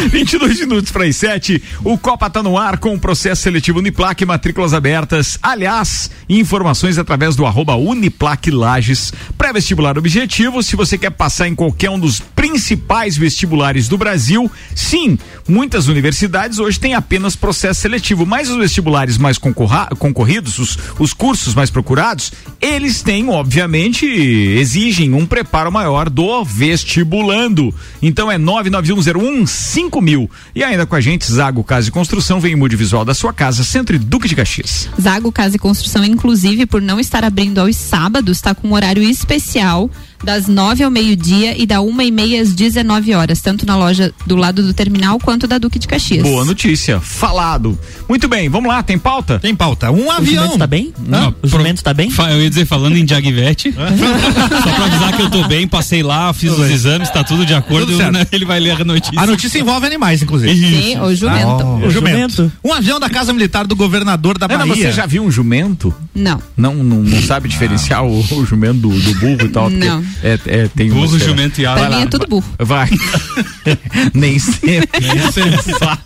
22 minutos para as 7. O Copa tá no ar com o processo seletivo Uniplac, matrículas abertas. Aliás, informações através do arroba Uniplac Lages. Pré-vestibular objetivo, se você quer passar em qualquer um dos principais vestibulares do Brasil, sim, muitas universidades hoje têm apenas processo seletivo, mas os vestibulares mais concorra- concorridos, os, os cursos mais procurados, eles têm, obviamente, exigem um preparo maior do vestibulando. Então é 99101 mil. E ainda com a gente, Zago Casa e Construção, vem em mude visual da sua casa, Centro e Duque de Caxias. Zago Casa e Construção, inclusive, por não estar abrindo aos sábados, está com um horário especial das nove ao meio-dia e da uma e meia às 19 horas, tanto na loja do lado do terminal quanto da Duque de Caxias. Boa notícia, falado. Muito bem, vamos lá, tem pauta? Tem pauta. Um O avião. jumento tá bem? Não, O jumento tá bem? Eu ia dizer, falando em Jagvet, só pra avisar que eu tô bem, passei lá, fiz os exames, tá tudo de acordo, Tudo né? ele vai ler a notícia. A notícia envolve animais, inclusive. Sim, o jumento. O jumento. Um avião da Casa Militar do governador da Ana, Bahia. você já viu um jumento? Não. Não, não, não sabe diferenciar o, o jumento do, do burro e tal? porque Não. É, é, tem Burro, uma- jumento e asa. Pra Vai mim lá, é tudo burro. Vai. Nem sempre.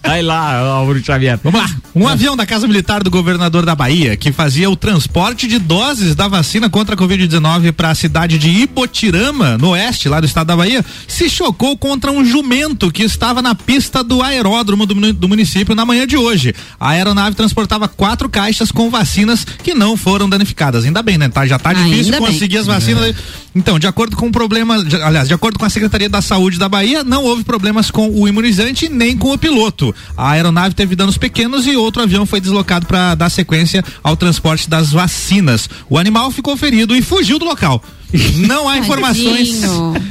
Vai lá, Álvaro Xavier. Vamos lá. Um avião da Casa Militar do governador da Bahia, que fazia o transporte de doses da vacina contra a Covid-19 para a cidade de Ibotirama, no oeste, lá do estado da Bahia, se chocou contra um jumento que estava na pista do aeródromo do, do município na manhã de hoje. A aeronave transportava quatro caixas com vacinas que não foram danificadas. Ainda bem, né? Tá, já tá Ainda difícil bem. conseguir as vacinas. Então, de acordo com o problema, de- aliás, de acordo com a Secretaria da Saúde da Bahia, não houve problemas com o imunizante nem com o piloto. A aeronave teve danos pequenos e outro avião foi deslocado para dar sequência ao transporte das vacinas. O animal ficou ferido e fugiu do local. Não há informações,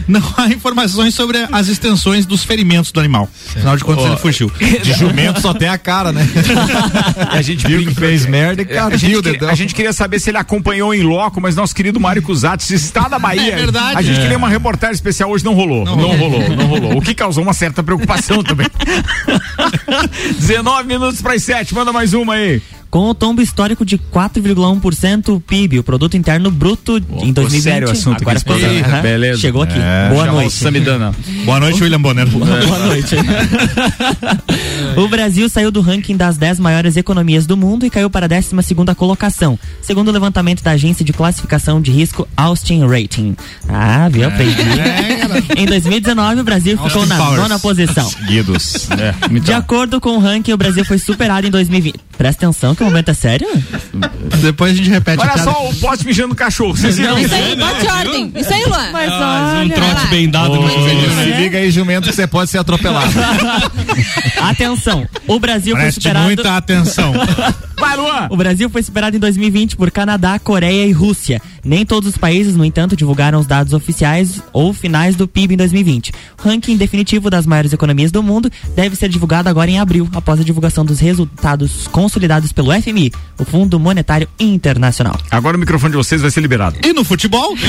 não há informações sobre as extensões dos ferimentos do animal. Afinal de contas, Ó, ele fugiu. De jumento só tem a cara, né? A gente Viu que fez merda e cara, a, gente, viu o que- a gente queria saber se ele acompanhou em loco, mas nosso querido Mário Cusatz está na Bahia. É verdade. A gente É. queria uma reportagem especial hoje, não rolou. Não, rolou. não rolou. O que causou uma certa preocupação também. 19 minutos para as 7, manda mais uma aí. Com o tombo histórico de 4,1% o PIB, o produto interno bruto em 2020. sério o assunto agora sério. programa. Aham. Beleza. Chegou aqui. É, Boa noite. Samidana. Boa noite, William Bonner. Boa noite. o Brasil saiu do ranking das 10 maiores economias do mundo e caiu para a 12 colocação, segundo o levantamento da agência de classificação de risco Austin Rating. Ah, viu? Aprendi. em 2019, o Brasil ficou Austin na Powers. nona posição. Seguidos. É, De acordo com o ranking, o Brasil foi superado em 2020. Presta atenção que o momento é sério. Depois a gente repete Olha só o pote mijando no cachorro. Vocês viram? Isso aí, bote ordem. Isso aí, Luan. Mas Ah, um olha. trote bem dado, ele, se liga aí, jumento, que você pode ser atropelado. Atenção. Atenção. O Brasil foi Preste superado. muita atenção. Vai, Luan! O Brasil foi superado em 2020 por Canadá, Coreia e Rússia. Nem todos os países, no entanto, divulgaram os dados oficiais ou finais do PIB em 2020. O ranking definitivo das maiores economias do mundo deve ser divulgado agora em abril, após a divulgação dos resultados consolidados pelo FMI, o Fundo Monetário Internacional. Agora o microfone de vocês vai ser liberado. E no futebol?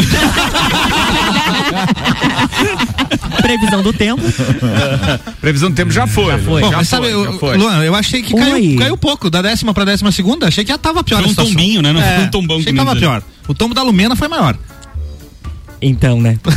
Previsão do tempo. Previsão do tempo já foi. Já foi. Bom, já mas foi, sabe, já eu- foi. Luan, eu achei que caiu, caiu pouco, da décima pra décima segunda, achei que já tava pior Foi um tombinho, né? Não É, foi um tombão Achei que tava dizer. pior. O tombo da Lumena foi maior. Então, né?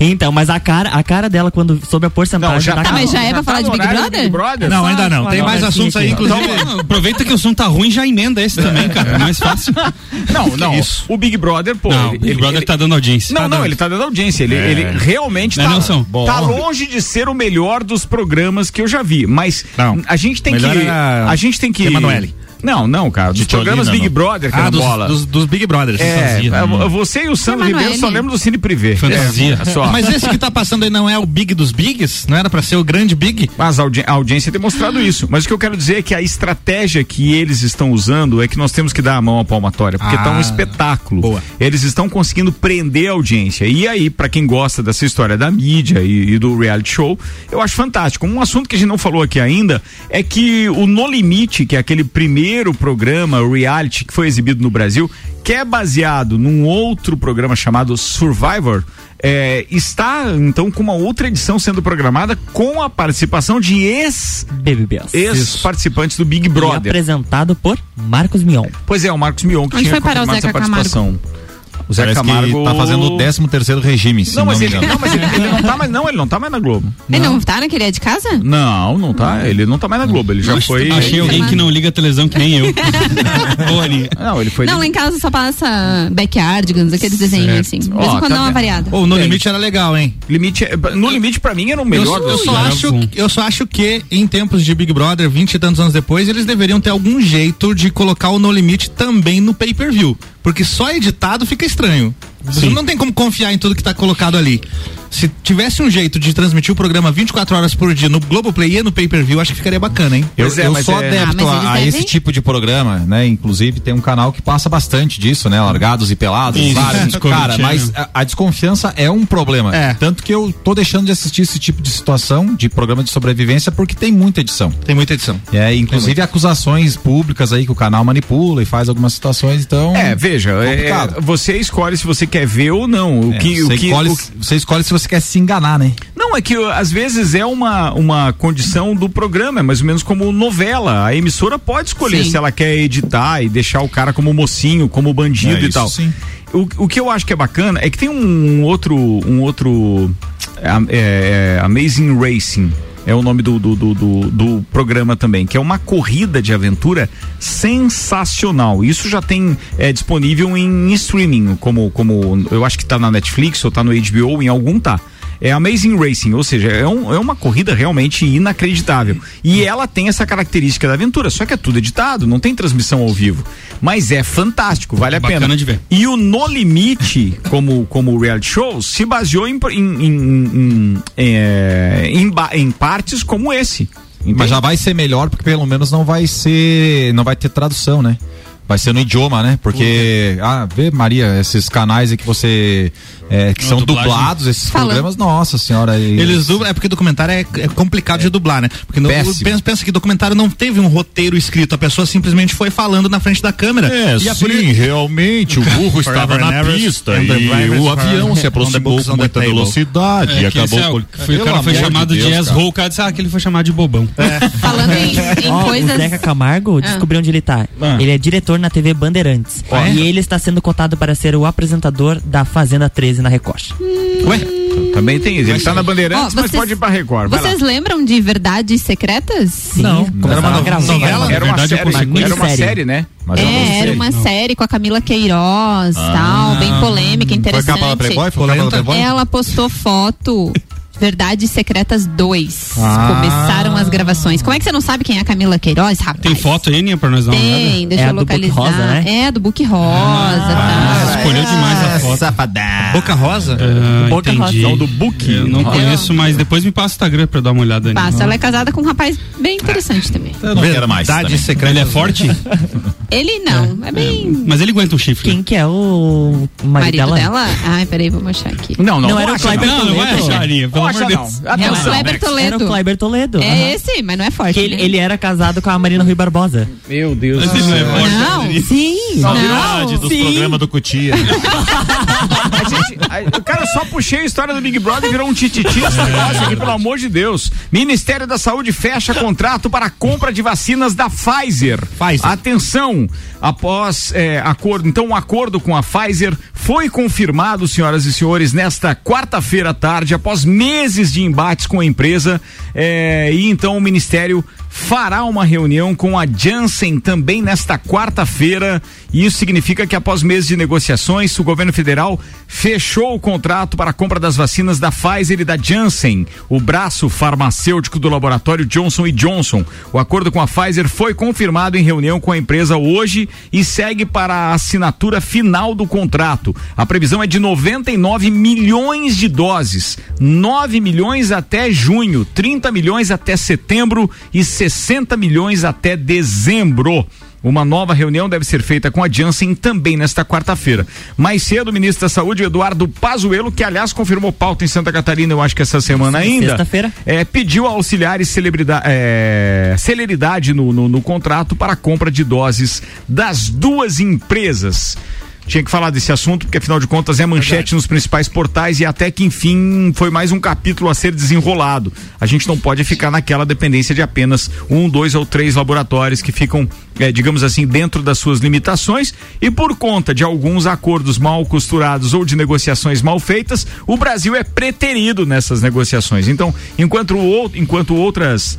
Então, mas a cara, a cara dela quando soube a porcentagem Não, já da tá, Ah, mas já é pra tá falar de Big Brother? Big Brother? Não, só ainda não. Tem mais assuntos aí, aqui. inclusive. Então, aproveita que o som tá ruim já emenda esse também, cara. É mais fácil. Não, não. isso? O Big Brother, pô. não, ele- o Big ele- Brother ele- tá dando audiência. Não, Tá não, dando. ele tá dando audiência. Ele, ele realmente Né, tá, Nelson? tá longe de ser o melhor dos programas que eu já vi. Mas Não. a gente tem Melhor que. era A gente tem que. Emanuele. Não, não, cara. Dos Titiolina, programas Big não. Brother, que Ah, dos, bola. dos, dos Big Brothers. É, Fantasia, é, você e o Sandro. Ribeiro só lembram do Cine Privé. Fantasia. É, só. Mas esse que tá passando aí não é o Big dos Bigs? Não era pra ser o grande Big? Mas a, audi- a audiência tem mostrado isso. Mas o que eu quero dizer é que a estratégia que eles estão usando é que nós temos que dar a mão à palmatória, porque Ah, tá um espetáculo. boa. Eles estão conseguindo prender a audiência. E aí, pra quem gosta dessa história da mídia e, e do reality show, eu acho fantástico. Um assunto que a gente não falou aqui ainda é que o No Limite, que é aquele primeiro programa o reality que foi exibido no Brasil, que é baseado num outro programa chamado Survivor, é, está então com uma outra edição sendo programada com a participação de ex BBBs. ex-participantes do Big E Brother. apresentado por Marcos Mion. Pois é, o Marcos Mion que Onde tinha foi parar o confirmado essa Zeca Camargo? O Zé Parece Camargo que tá fazendo o 13 terceiro regime, se Não, não, mas me ele, engano. não, mas ele, ele não tá mais, não, ele não tá mais na Globo. Ele não tá naquele é de casa? Não, não tá, ele não tá mais na Globo, ele já foi Achei alguém que não liga a televisão que nem eu. Não, ele foi Não, lá em casa só passa backyardigans, aqueles desenhos assim. De vez em quando tá dá uma vendo? variada. Ou no limite era legal, hein? limite, é- no limite pra mim era o Eu, melhor eu dos só acho, eu só acho que em tempos de Big Brother, 20 e tantos anos depois, eles deveriam ter algum jeito de colocar o No Limite também no pay-per-view. Porque só editado fica estranho. Você não tem como confiar em tudo que tá colocado ali. Se tivesse um jeito de transmitir o programa 24 horas por dia no Globoplay e no pay-per-view, acho que ficaria bacana, hein? Eu, é, eu sou é- adepto Ah, a, a esse tipo de programa, né? Inclusive tem um canal que passa bastante disso, né? Largados e pelados, Isso, vários. Cara, mas a, a desconfiança é um problema. É. Tanto que eu tô deixando de assistir esse tipo de situação, de programa de sobrevivência, porque tem muita edição. Tem muita edição. É, inclusive acusações públicas aí que o canal manipula e faz algumas situações, então. É, veja, é, Complicado. você escolhe se você quer ver ou não. O É, que, o você, que, escolhe, o que- você escolhe se você quer se enganar, né? Não, é que às vezes é uma, uma condição do programa, é mais ou menos como novela. A emissora pode escolher Sim. se ela quer editar e deixar o cara como mocinho, como bandido É, e isso tal. sim. O, o que eu acho que é bacana é que tem um outro. Um outro é, é, Amazing Racing. É o nome do, do, do, do- do programa também, que é uma corrida de aventura sensacional. Isso já tem é, disponível em streaming, como, como eu acho que tá na Netflix ou tá no HBO, em algum tá. É Amazing Racing, ou seja, é, um- é uma corrida realmente inacreditável. E ela tem essa característica da aventura, só que é tudo editado, não tem transmissão ao vivo. Mas é fantástico, vale a Bacana pena. de ver. E o No Limite, como, como reality show, se baseou em, em, em, em, é, em em partes como esse. Entende? Mas já vai ser melhor porque pelo menos não vai ser, não vai ter tradução, né? Vai ser no idioma, né? Porque, ah, vê Maria, esses canais aí que você, é, que são dublagem. dublados, esses Fala. programas, nossa senhora. e- Eles dublam, é porque documentário é, é complicado de dublar, né? Porque no, pensa, pensa que documentário não teve um roteiro escrito, a pessoa simplesmente foi falando na frente da câmera. É, E a sim, poli- realmente, o burro estava na pista e o avião se aproximou com muita velocidade É, e acabou... é o- foi, o cara foi chamado de, Deus, cara. Ho, o cara disse, ah, que ele foi chamado de bobão. Falando em, em Ó, coisas. O Zeca Camargo descobriu onde ele tá. Ah. Ele é diretor na TV Bandeirantes. E ele está sendo cotado para ser o apresentador da Fazenda 13 na Record. Ué? Também tem isso. Ele tá na Bandeirantes, mas vocês- pode ir pra Record. Vai lá. Vocês lembram de Verdades Secretas? Sim, Não, começaram era uma novela? Era uma, é série, uma era uma série, né? Mas É, era uma série com a Camila Queiroz, tal, bem polêmica, Foi interessante. capa da Playboy? Foi capa da. Playboy? Ela postou foto. Verdades Secretas 2. Ah. Começaram as gravações. Como é que você não sabe quem é a Camila Queiroz, rapaz? Tem foto aí, Ninha, pra nós dar uma olhada? Tem, deixa É eu a do Book localizar. Rosa, né? É, do Book Rosa. tá. Escolheu demais a foto. Safadão. Boca Rosa? Ah, Boca entendi. Rosa. do book. Eu não conheço, mas depois me passa o Instagram pra eu dar uma olhada aí. Passa, ela é casada com um rapaz bem interessante também. Eu não quero mais. Verdade também. secreta. Ele é forte? Ele não, é, bem. Mas ele aguenta um chifre. Quem que é o marido, Marido dela? dela? Ai, peraí, vou mostrar aqui. Não, não, Não era o Kleber Não, não vai achar, Ninha, pelo Deus. não. É o. Kleber Era o Toledo. Kleber Toledo. É aham. esse, mas não é forte. Ele, né? ele era casado com a Marina Rui Barbosa. Meu Deus Mas ele não é forte. Não, Sim. Saudade dos programas do Cutia. A gente, a- o cara só puxei a história do Big Brother e virou um tititi esse negócio aqui, pelo amor de Deus. Ministério da Saúde fecha contrato para compra de vacinas da Pfizer. Pfizer. Atenção, após é, acordo, então um acordo com a Pfizer foi confirmado, senhoras e senhores, nesta quarta-feira à tarde, após meses de embates com a empresa, é, e então o Ministério fará uma reunião com a Janssen também nesta quarta-feira. E isso significa que após meses de negociações, o governo federal fechou o contrato para a compra das vacinas da Pfizer e da Janssen, o braço farmacêutico do laboratório Johnson Johnson. O acordo com a Pfizer foi confirmado em reunião com a empresa hoje e segue para a assinatura final do contrato. A previsão é de 99 milhões de doses, 9 milhões até junho, 30 milhões até setembro e 60 milhões até dezembro. Uma nova reunião deve ser feita com a Janssen também nesta quarta-feira. Mais cedo, o ministro da Saúde, Eduardo Pazuello, que aliás confirmou pauta em Santa Catarina, eu acho que essa semana ainda. Sexta-feira. É, pediu a auxiliares celebridade, é, celeridade no, no, no contrato para a compra de doses das duas empresas. Tinha que falar desse assunto, porque afinal de contas é manchete nos principais portais e até que enfim foi mais um capítulo a ser desenrolado. A gente não pode ficar naquela dependência de apenas um, dois ou três laboratórios que ficam, eh, digamos assim, dentro das suas limitações e por conta de alguns acordos mal costurados ou de negociações mal feitas, o Brasil é preterido nessas negociações. Então, enquanto, o, enquanto outras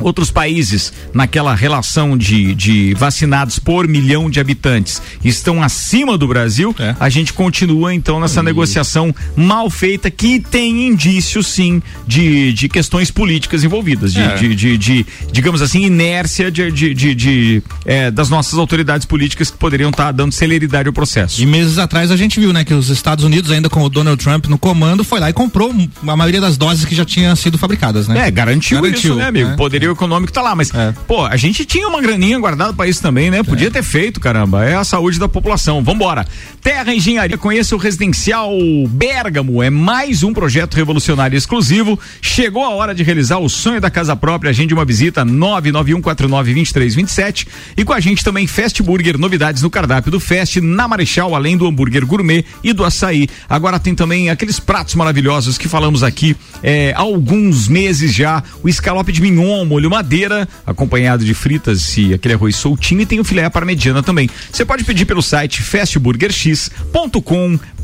outros países naquela relação de, de vacinados por milhão de habitantes estão acima do Brasil, É. a gente continua então nessa negociação mal feita que tem indícios sim de, de questões políticas envolvidas, de, É. de, de- de, digamos assim, inércia de, de, de- eh, das nossas autoridades políticas que poderiam estar dando celeridade ao processo. E meses atrás a gente viu, né, que os Estados Unidos, ainda com o Donald Trump no comando, foi lá e comprou a maioria das doses que já tinham sido fabricadas, né? É, garantiu, Garantiu, isso, né, amigo? né? Poderio econômico tá lá, mas, É. pô, a gente tinha uma graninha guardada pra isso também, né? Podia ter feito, caramba. É a saúde da população. Vambora. Terra Engenharia, conheça o residencial Bergamo. É mais um projeto revolucionário exclusivo. Chegou a hora de realizar o sonho da casa própria. Agende uma visita 991492327 e com a gente também Fast Burger, novidades no cardápio do Fast, na Marechal, além do hambúrguer gourmet e do açaí. Agora tem também aqueles pratos maravilhosos que falamos aqui é, há alguns meses já. O escalope de mignon, molho madeira, acompanhado de fritas e aquele arroz soltinho e tem o filé à parmegiana também. Você pode pedir pelo site fastburgerx.com.br.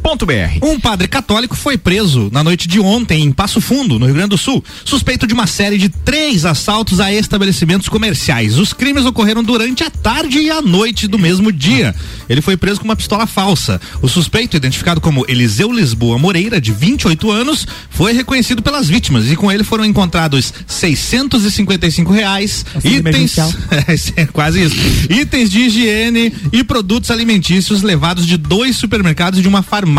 Um padre católico foi preso na noite de ontem em Passo Fundo, no Rio Grande do Sul, suspeito de uma série de três assaltos a estabelecimentos comerciais. Os crimes ocorreram durante a tarde e a noite do mesmo dia. Ele foi preso com uma pistola falsa. O suspeito, identificado como Eliseu Lisboa Moreira, de 28 anos, foi reconhecido pelas vítimas e com ele foram encontrados 655 reais, Auxílio itens, emergencial. é, quase isso, itens de higiene e produtos alimentícios levados de dois supermercados e de uma farmácia.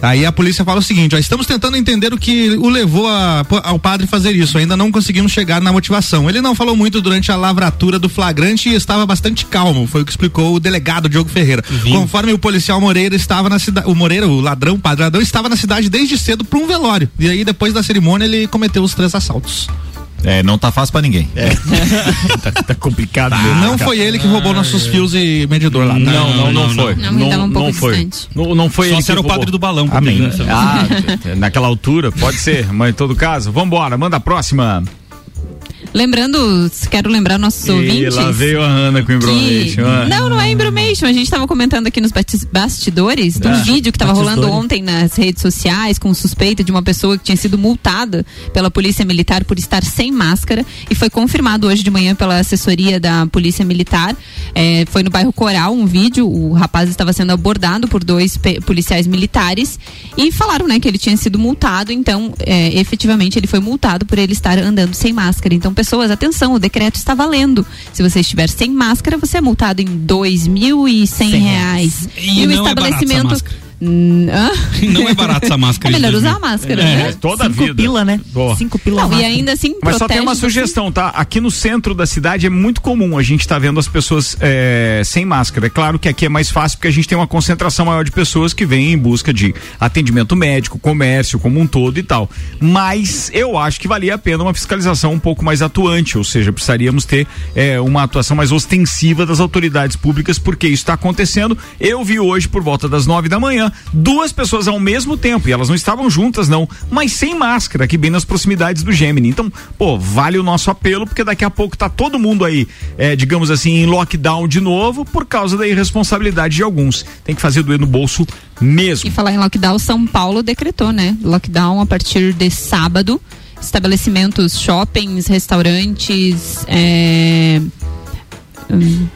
Aí a polícia fala o seguinte: ó, estamos tentando entender o que o levou a- ao padre fazer isso. Ainda não conseguimos chegar na motivação. Ele não falou muito durante a lavratura do flagrante e estava bastante calmo. Foi o que explicou o delegado Diogo Ferreira. Conforme o policial Moreira estava na cidade, o Moreira, o ladrão, o padre ladrão, estava na cidade desde cedo para um velório. E aí depois da cerimônia ele cometeu os três assaltos. É, não tá fácil pra ninguém. tá, tá complicado mesmo, não cara. foi ele que roubou nossos fios e medidor lá. tá? Não, não, não, foi. Não, ele tava um pouco foi. Não, não foi Só ele que era o padre do balão. pra Amém. pegar essa- Ah, naquela altura, pode ser, mas em todo caso, vambora, manda a próxima. Lembrando, quero lembrar nossos E ouvintes. lá veio a Ana com o Embromation. ah. Não, não é Embromation. A gente tava comentando aqui nos bastidores de um Ah, vídeo que tava rolando ontem nas redes sociais com suspeita de uma pessoa que tinha sido multada pela Polícia Militar por estar sem máscara e foi confirmado hoje de manhã pela assessoria da Polícia Militar. É, foi no bairro Coral um vídeo. O rapaz estava sendo abordado por dois policiais militares e falaram, né, que ele tinha sido multado. Então, é, efetivamente, ele foi multado por ele estar andando sem máscara. Então, pessoas, atenção, o decreto está valendo. Se você estiver sem máscara, você é multado em 2.100 reais. E não é barata essa Hum, hã? Não é barato essa máscara. É melhor usar a 2000. máscara, É, né? toda a vida. pila, né? Boa. Cinco pila. Não, e ainda assim, Mas só tem uma você. sugestão, tá? Aqui no centro da cidade é muito comum a gente tá vendo as pessoas é, sem máscara. É claro que aqui é mais fácil porque a gente tem uma concentração maior de pessoas que vêm em busca de atendimento médico, comércio como um todo e tal. Mas eu acho que valia a pena uma fiscalização um pouco mais atuante, ou seja, precisaríamos ter é, uma atuação mais ostensiva das autoridades públicas porque isso está acontecendo. Eu vi hoje por volta das nove da manhã duas pessoas ao mesmo tempo e elas não estavam juntas não, mas sem máscara aqui bem nas proximidades do Gemini. Então, pô, vale o nosso apelo porque daqui a pouco tá todo mundo aí, é, digamos assim, em lockdown de novo por causa da irresponsabilidade de alguns. Tem que fazer doer no bolso mesmo. E falar em lockdown, São Paulo decretou, né? Lockdown a partir de sábado. Estabelecimentos, shoppings, restaurantes, é, hum,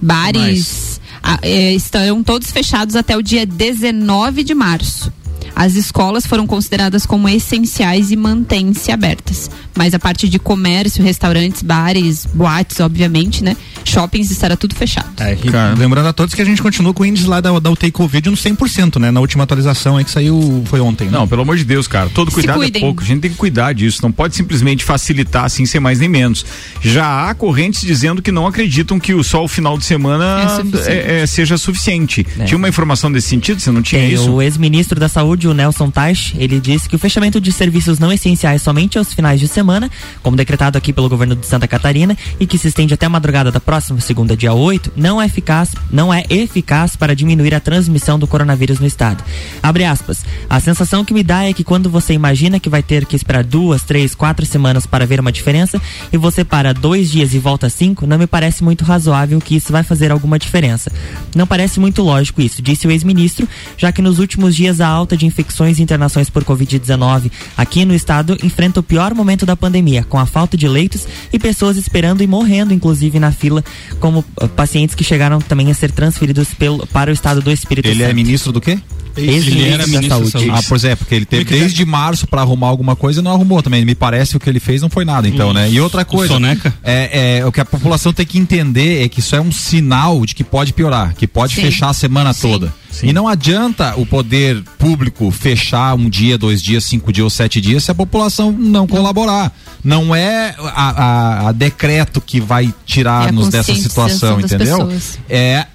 bares a- é, estarão todos fechados até o dia 19 de março. As escolas foram consideradas como essenciais e mantêm-se abertas. Mas a parte de comércio, restaurantes, bares, boates, obviamente, né? Shoppings estará tudo fechado. É, e lembrando a todos que a gente continua com o índice lá da, da UTI Covid no 100%, né? Na última atualização aí que saiu, foi ontem, né? Não, pelo amor de Deus, cara. Todo cuidado é pouco. A gente tem que cuidar disso. Não pode simplesmente facilitar assim, sem mais nem menos. Já há correntes dizendo que não acreditam que o só o final de semana É suficiente. é- é- seja suficiente. Tinha uma informação desse sentido? Você não tinha isso? o ex-ministro da Saúde, o Nelson Teich, ele disse que o fechamento de serviços não essenciais somente aos finais de semana, como decretado aqui pelo governo de Santa Catarina, e que se estende até a madrugada da próxima segunda, dia 8, não é eficaz, não é eficaz para diminuir a transmissão do coronavírus no estado. Abre aspas. A sensação que me dá é que quando você imagina que vai ter que esperar duas, três, quatro semanas para ver uma diferença, e você para dois dias e volta cinco, não me parece muito razoável que isso vai fazer alguma diferença. Não parece muito lógico isso, disse o ex-ministro, já que nos últimos dias a alta de infecções e internações por Covid-19 aqui no estado enfrenta o pior momento da pandemia, com a falta de leitos e pessoas esperando e morrendo, inclusive, na fila, como ah, pacientes que chegaram também a ser transferidos pelo, para o estado do Espírito Ele Santo. é ministro do quê? Ex-ministro da saúde. Ah, pois é, porque ele teve desde março pra arrumar alguma coisa e não arrumou também. Me parece que o que ele fez não foi nada, então, né? E outra coisa. soneca? É, é, o que a população tem que entender é que isso é um sinal de que pode piorar, que pode Sim. fechar a semana Sim. toda. E não adianta o poder público fechar um dia, dois dias, cinco dias ou sete dias se a população não colaborar. Não é a, a- a decreto que vai É tirar-nos dessa conscientização situação, entendeu? pessoas. É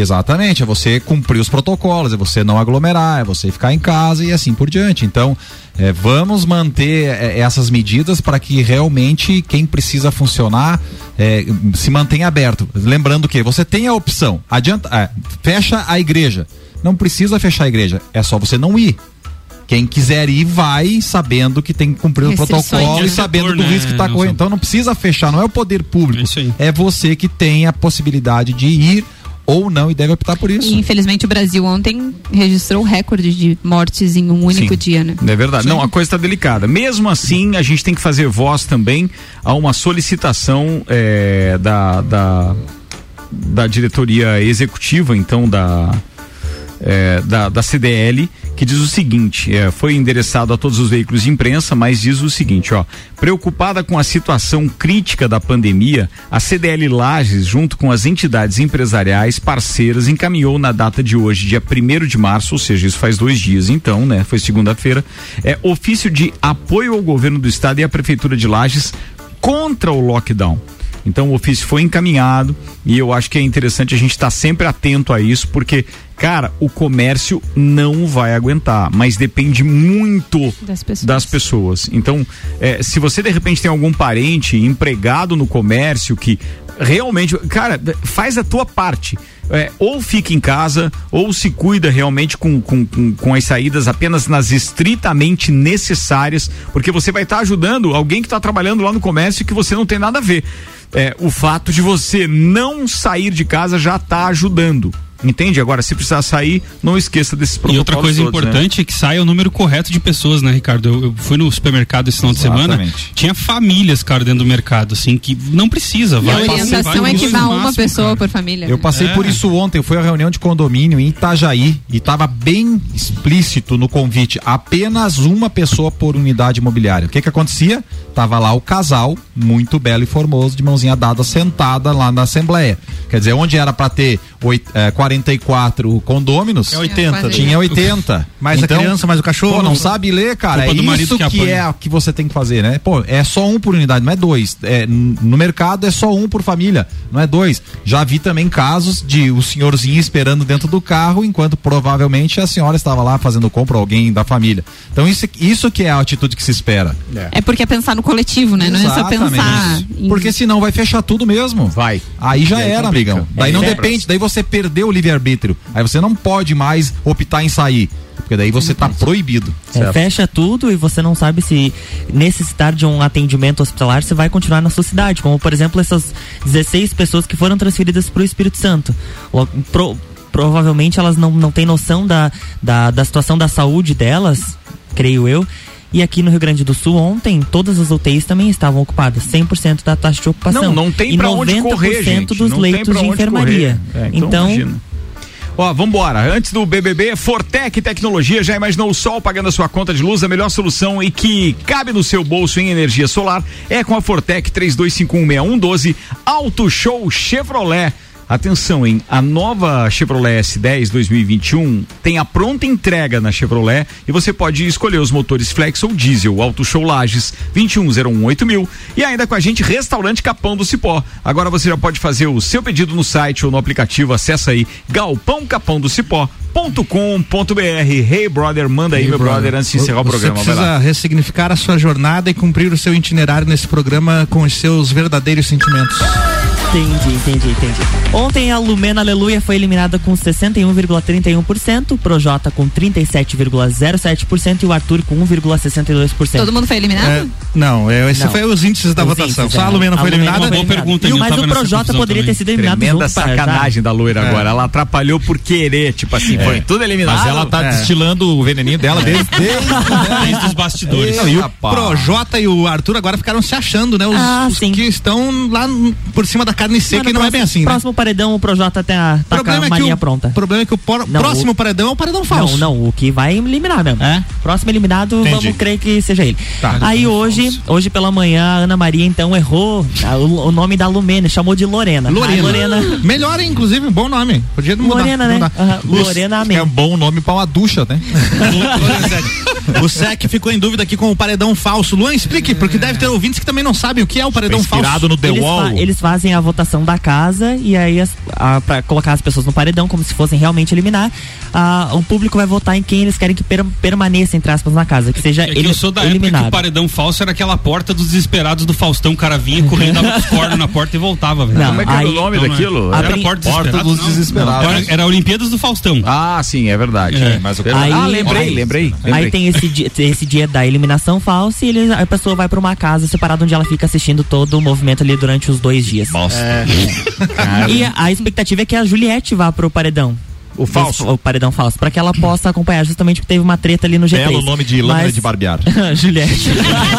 Exatamente, é você cumprir os protocolos, é você não aglomerar, é você ficar em casa e assim por diante. Então, é, vamos manter é, essas medidas para que realmente quem precisa funcionar é, se mantenha aberto. Lembrando que você tem a opção, adianta, é, fecha a igreja. Não precisa fechar a igreja, é só você não ir. Quem quiser ir, vai sabendo que tem que cumprir o protocolo e sabendo setor, do né, risco que está correndo. Então não precisa fechar, não é o poder público. É você que tem a possibilidade de ir ou não e deve optar por isso. E infelizmente o Brasil ontem registrou recorde de mortes em um único Sim. dia, né? É verdade. Não, a coisa está delicada. Mesmo assim, a gente tem que fazer voz também a uma solicitação eh, da, da, da diretoria executiva, então, da, eh, da, da CDL, que diz o seguinte: eh, foi endereçado a todos os veículos de imprensa, mas diz o seguinte, ó. Preocupada com a situação crítica da pandemia, a CDL Lages, junto com as entidades empresariais parceiras, encaminhou na data de hoje, dia 1 de março, ou seja, isso faz dois dias então, né? Foi segunda-feira, é ofício de apoio ao governo do estado e à prefeitura de Lages contra o lockdown. Então o ofício foi encaminhado e eu acho que é interessante a gente estar sempre atento a isso, porque, cara, o comércio não vai aguentar, mas depende muito Das pessoas. das pessoas. Então, eh, se você de repente tem algum parente empregado no comércio que realmente, cara, faz a tua parte. é, ou fica em casa, ou se cuida realmente com, com, com, com as saídas apenas nas estritamente necessárias, porque você vai estar ajudando alguém que está trabalhando lá no comércio que você não tem nada a ver. É, o fato de você não sair de casa já está ajudando. Entende? Agora, se precisar sair, não esqueça desses E protocolos. outra coisa todos, né? importante é que saia o número correto de pessoas, né, Ricardo? Eu, eu fui no supermercado esse final de semana, tinha famílias, cara, dentro do mercado, assim, que não precisa. E a vai, orientação vai é que vá uma máximo, pessoa cara. por família. Eu passei É. por isso ontem, eu fui à reunião de condomínio em Itajaí e estava bem explícito no convite, apenas uma pessoa por unidade imobiliária. O que que acontecia? Tava lá o casal, muito belo e formoso, de mãozinha dada, sentada lá na assembleia. Quer dizer, onde era para ter oit, eh, 44 condôminos, É 80. tinha 80. Mais a criança, mais o cachorro. Pô, não sabe ler, cara. É isso que que, é o que você tem que fazer, né? Pô, é só um por unidade, não é dois. É, no mercado é só um por família, não é dois. Já vi também casos de o senhorzinho esperando dentro do carro, enquanto provavelmente a senhora estava lá fazendo compra, alguém da família. Então isso, isso que é a atitude que se espera. É porque é pensar no coletivo, né? Não é só Exatamente. pensar. em- Porque senão vai fechar tudo mesmo. Vai. Aí já E aí era, complica. amigão. Daí É, não é. depende, daí você perdeu o livre-arbítrio. Aí você não pode mais optar em sair. Porque daí você tá proibido. É, fecha tudo e você não sabe se necessitar de um atendimento hospitalar, você vai continuar na sua cidade. Como, por exemplo, essas 16 pessoas que foram transferidas para o Espírito Santo. Pro- provavelmente elas não, não têm noção da, da, da situação da saúde delas, creio eu. E aqui no Rio Grande do Sul, ontem, todas as UTIs também estavam ocupadas, 100% da taxa de ocupação. Não, não tem e pra onde correr, 90% gente. dos não leitos de enfermaria. É, então, então imagina. Ó, vambora. Antes do BBB, Fortec Tecnologia já imaginou o sol pagando a sua conta de luz? A melhor solução e que cabe no seu bolso em energia solar é com a Fortec 32516112 Auto Show Chevrolet. Atenção, hein? A nova Chevrolet S10 2021 tem a pronta entrega na Chevrolet e você pode escolher os motores flex ou diesel, Auto Show Lages 21018 e ainda com a gente Restaurante Capão do Cipó. Agora você já pode fazer o seu pedido no site ou no aplicativo. Acessa aí galpãocapãodocipó.com.br. Hey brother, manda aí meu brother antes de encerrar o programa. Você precisa ressignificar a sua jornada e cumprir o seu itinerário nesse programa com os seus verdadeiros sentimentos. Entendi, entendi, entendi. Ontem a Lumena Aleluia foi eliminada com 61,31%, o Projota com 37,07% e o Arthur com 1,62%. Todo mundo foi eliminado? É, não, é, esse Não. foi os índices da Os votação. índices, Só a é. Lumena foi A Lumena eliminada. foi Boa pergunta, E o- eu mas tava o Projota poderia também. ter sido eliminado Tremenda sacanagem da loira É. agora. Ela atrapalhou por querer, tipo assim, foi tudo eliminado. Mas ela tá É. destilando o veneninho dela desde. desde Desde os bastidores. Não, e o. Projota e o Arthur agora ficaram se achando, né? Os, Ah, os que estão lá por cima da carne seca e no não é bem assim, né? Próximo paredão, o Projota tem a, tá com a é que mania o, pronta. O problema é que o por- Não, próximo o- paredão é o paredão falso. Não, não, o que vai eliminar mesmo. É? Próximo eliminado, Entendi. vamos crer que seja ele. Tá. Aí hoje, hoje pela manhã, a Ana Maria então errou ah, o, o nome da Lumena, chamou de Lorena. Lorena. Ah, Lorena. Melhor, inclusive, um bom nome. Podia mudar. Lorena, né? mudar. Aham, O- Lorena Amém. É um bom nome pra uma ducha, né? O SEC ficou em dúvida aqui com o paredão falso. Luan, explique, porque deve ter ouvintes que também não sabem o que é o paredão Inspirado falso. no The Eles, Wall. fa- eles fazem a votação da casa e aí as, a, pra colocar as pessoas no paredão como se fossem realmente eliminar. Ah, o público vai votar em quem eles querem que per- permaneça, entre aspas, na casa, que seja É que ele, eu sou da época que eliminado. o paredão falso era aquela porta dos desesperados do Faustão. O cara vinha correndo, dava os cornos na porta e voltava, velho. Não, Como é que era aí- o nome Não, não é. daquilo? Era Abri- Porta, Porta Desesperados, dos não. Desesperados. Era, era Olimpíadas do Faustão. Ah, sim, é verdade. É. Mas o Aí- ah, lembrei, aí- lembrei, lembrei. Aí tem esse dia, esse dia da eliminação falsa e ele- a pessoa vai pra uma casa separada onde ela fica assistindo todo o movimento ali durante os dois dias. E a, a expectativa é que a Juliette vá pro paredão. O falso. O paredão falso. Pra que ela possa acompanhar, justamente porque teve uma treta ali no G3. Belo nome de lâmina Mas- de barbear. Juliette.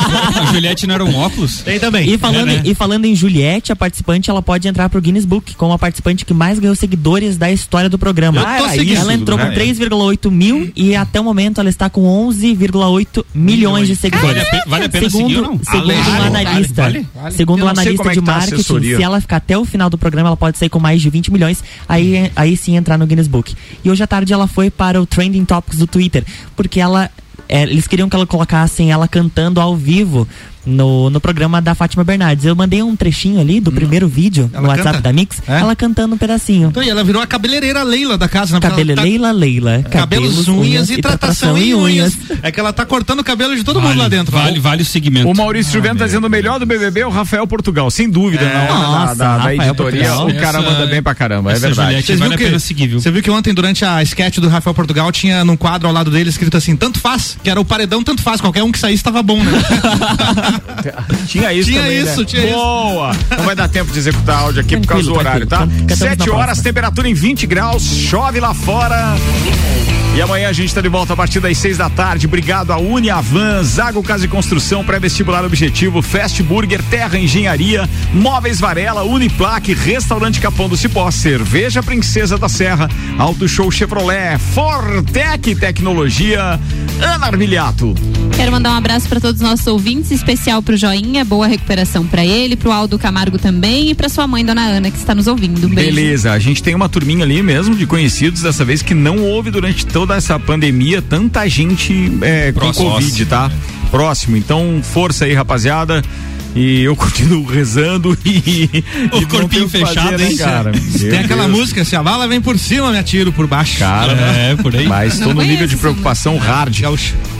Juliette não era um óculos? Tem também. E falando, É, né? em, e falando em Juliette, a participante ela pode entrar pro Guinness Book como a participante que mais ganhou seguidores da história do programa. Eu tô Ah, ela entrou né? com 3,8 mil e até o momento ela está com 11,8 milhões de seguidores. Vale a vale a pena segundo, seguir ou não? Segundo Vale, um analista, vale, vale. segundo um analista é de tá marketing, se ela ficar até o final do programa, ela pode sair com mais de 20 milhões, aí, aí sim entrar no Guinness Book. E hoje à tarde ela foi para o Trending Topics do Twitter, porque ela é, eles queriam que ela colocassem ela cantando ao vivo no, no programa da Fátima Bernardes. Eu mandei um trechinho ali do primeiro vídeo Ela no WhatsApp canta? da Mix, É? ela cantando um pedacinho. Então, e ela virou a cabeleireira Leila da casa, né? Ela tá- Leila Leila. Cabelos, unhas e tratação em unhas. É que ela tá cortando o cabelo de todo mundo lá dentro. Vale, vale o segmento. O Maurício Juvento tá dizendo o melhor do BBB é o Rafael Portugal, sem dúvida, É. na hora da- Nossa, da, da Rafael editoria. Portugal. O cara Essa- manda bem pra caramba, é verdade. Vocês vale viu a pena seguir, viu? Você viu que ontem, durante a sketch do Rafael Portugal, tinha num quadro ao lado dele escrito assim, tanto faz, que era o paredão, tanto faz, qualquer um que saísse tava bom, né? Tinha isso Tinha também, isso, né? tinha isso. Boa! Não vai dar tempo de executar áudio aqui por causa do Tranquilo, horário, tá? tranquilo. 7 horas, próxima. temperatura em 20 graus, chove lá fora. E amanhã a gente tá de volta a partir das 6 da tarde. Obrigado a Uniavan, Zago Casa e Construção, Pré-Vestibular Objetivo, Fast Burger, Terra Engenharia, Móveis Varela, Uniplaque, Restaurante Capão do Cipó, Cerveja Princesa da Serra, Auto Show Chevrolet, Fortec Tecnologia, Ana Armiliato. Quero mandar um abraço para todos os nossos ouvintes, especial pro Joinha, boa recuperação para ele, pro Aldo Camargo também e para sua mãe, Dona Ana, que está nos ouvindo. Um. Beleza, a gente tem uma turminha ali mesmo de conhecidos dessa vez que não houve durante toda essa pandemia tanta gente é, com. Covid, tá? Próximo. Então, força aí, rapaziada. E eu continuo rezando e. O e corpinho fechado, fazer, né, hein? cara? Tem Meu aquela Deus. música, se a bala vem por cima, me atiro por baixo. Cara, É, por aí. mas tô Não no nível conheço de preocupação hard.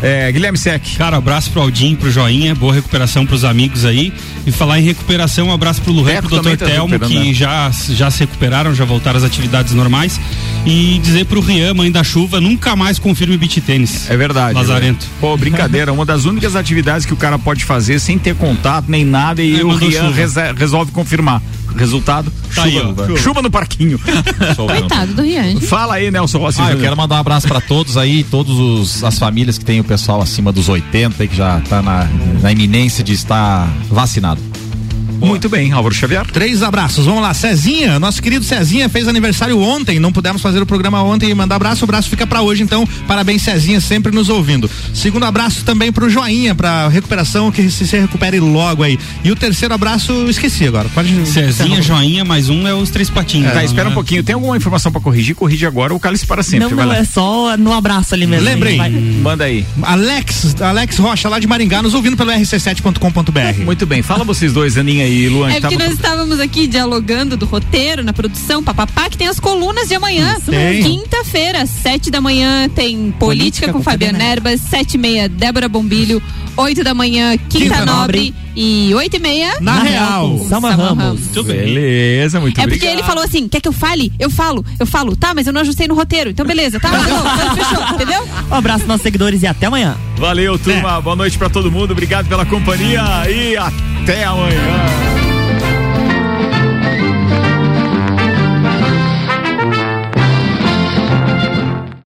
É, Guilherme Sec. Cara, abraço pro Aldinho, pro Joinha, boa recuperação pros amigos aí. E falar em recuperação, um abraço pro Luan e pro Dr. tá Telmo, que né? já, já se recuperaram, já voltaram às atividades normais. E dizer pro Rian, mãe da chuva, nunca mais confirme beat tênis. É verdade. Lazarento. né? Pô, brincadeira. Uma das únicas atividades que o cara pode fazer sem ter contato nem nada e É, o Rian resolve confirmar. Resultado: Tá chuva, aí, ó, chuva. chuva no parquinho. Coitado do Rian. Fala aí, Nelson Rossi. Ah, eu quero mandar um abraço pra todos aí, todos os, as famílias que tem o pessoal acima dos 80 aí que já tá na, na iminência de estar vacinado. Muito bem, Álvaro Xavier. Três abraços. Vamos lá, Cezinha, nosso querido Cezinha fez aniversário ontem, não pudemos fazer o programa ontem e mandar abraço, o abraço fica pra hoje, então parabéns Cezinha, sempre nos ouvindo. Segundo abraço também pro Joinha, pra recuperação, que se, se recupere logo aí. E o terceiro abraço, esqueci agora, pode... Cezinha, Joinha, mais um é os três patinhos. tá, espera um pouquinho. Tem alguma informação pra corrigir? Corrige agora ou cale-se para sempre. não, vai não, lá. é só no abraço ali mesmo. Lembrei. Vai. Manda aí. Alex, Alex Rocha, lá de Maringá, nos ouvindo pelo rc7.com.br. Muito bem. Fala vocês dois, Aninha e Luan. É que tava- nós estávamos aqui dialogando do roteiro, na produção, papapá, que tem as colunas de amanhã. Quinta-feira, sete da manhã, tem Política, Política com, com Fabiana Erbas, sete e meia, Débora Bombilho, oito da manhã, Quinta, Quinta Nobre, Nobre. e oito e meia, Na real. Salma Ramos. Beleza, muito É obrigado. porque ele falou assim, quer que eu fale? Eu falo, eu falo, tá, mas eu não ajustei no roteiro. Então beleza, tá, falou, então fechou, entendeu? Um abraço aos nossos seguidores e até amanhã. Valeu, turma. Boa noite pra todo mundo. Obrigado pela companhia e até amanhã.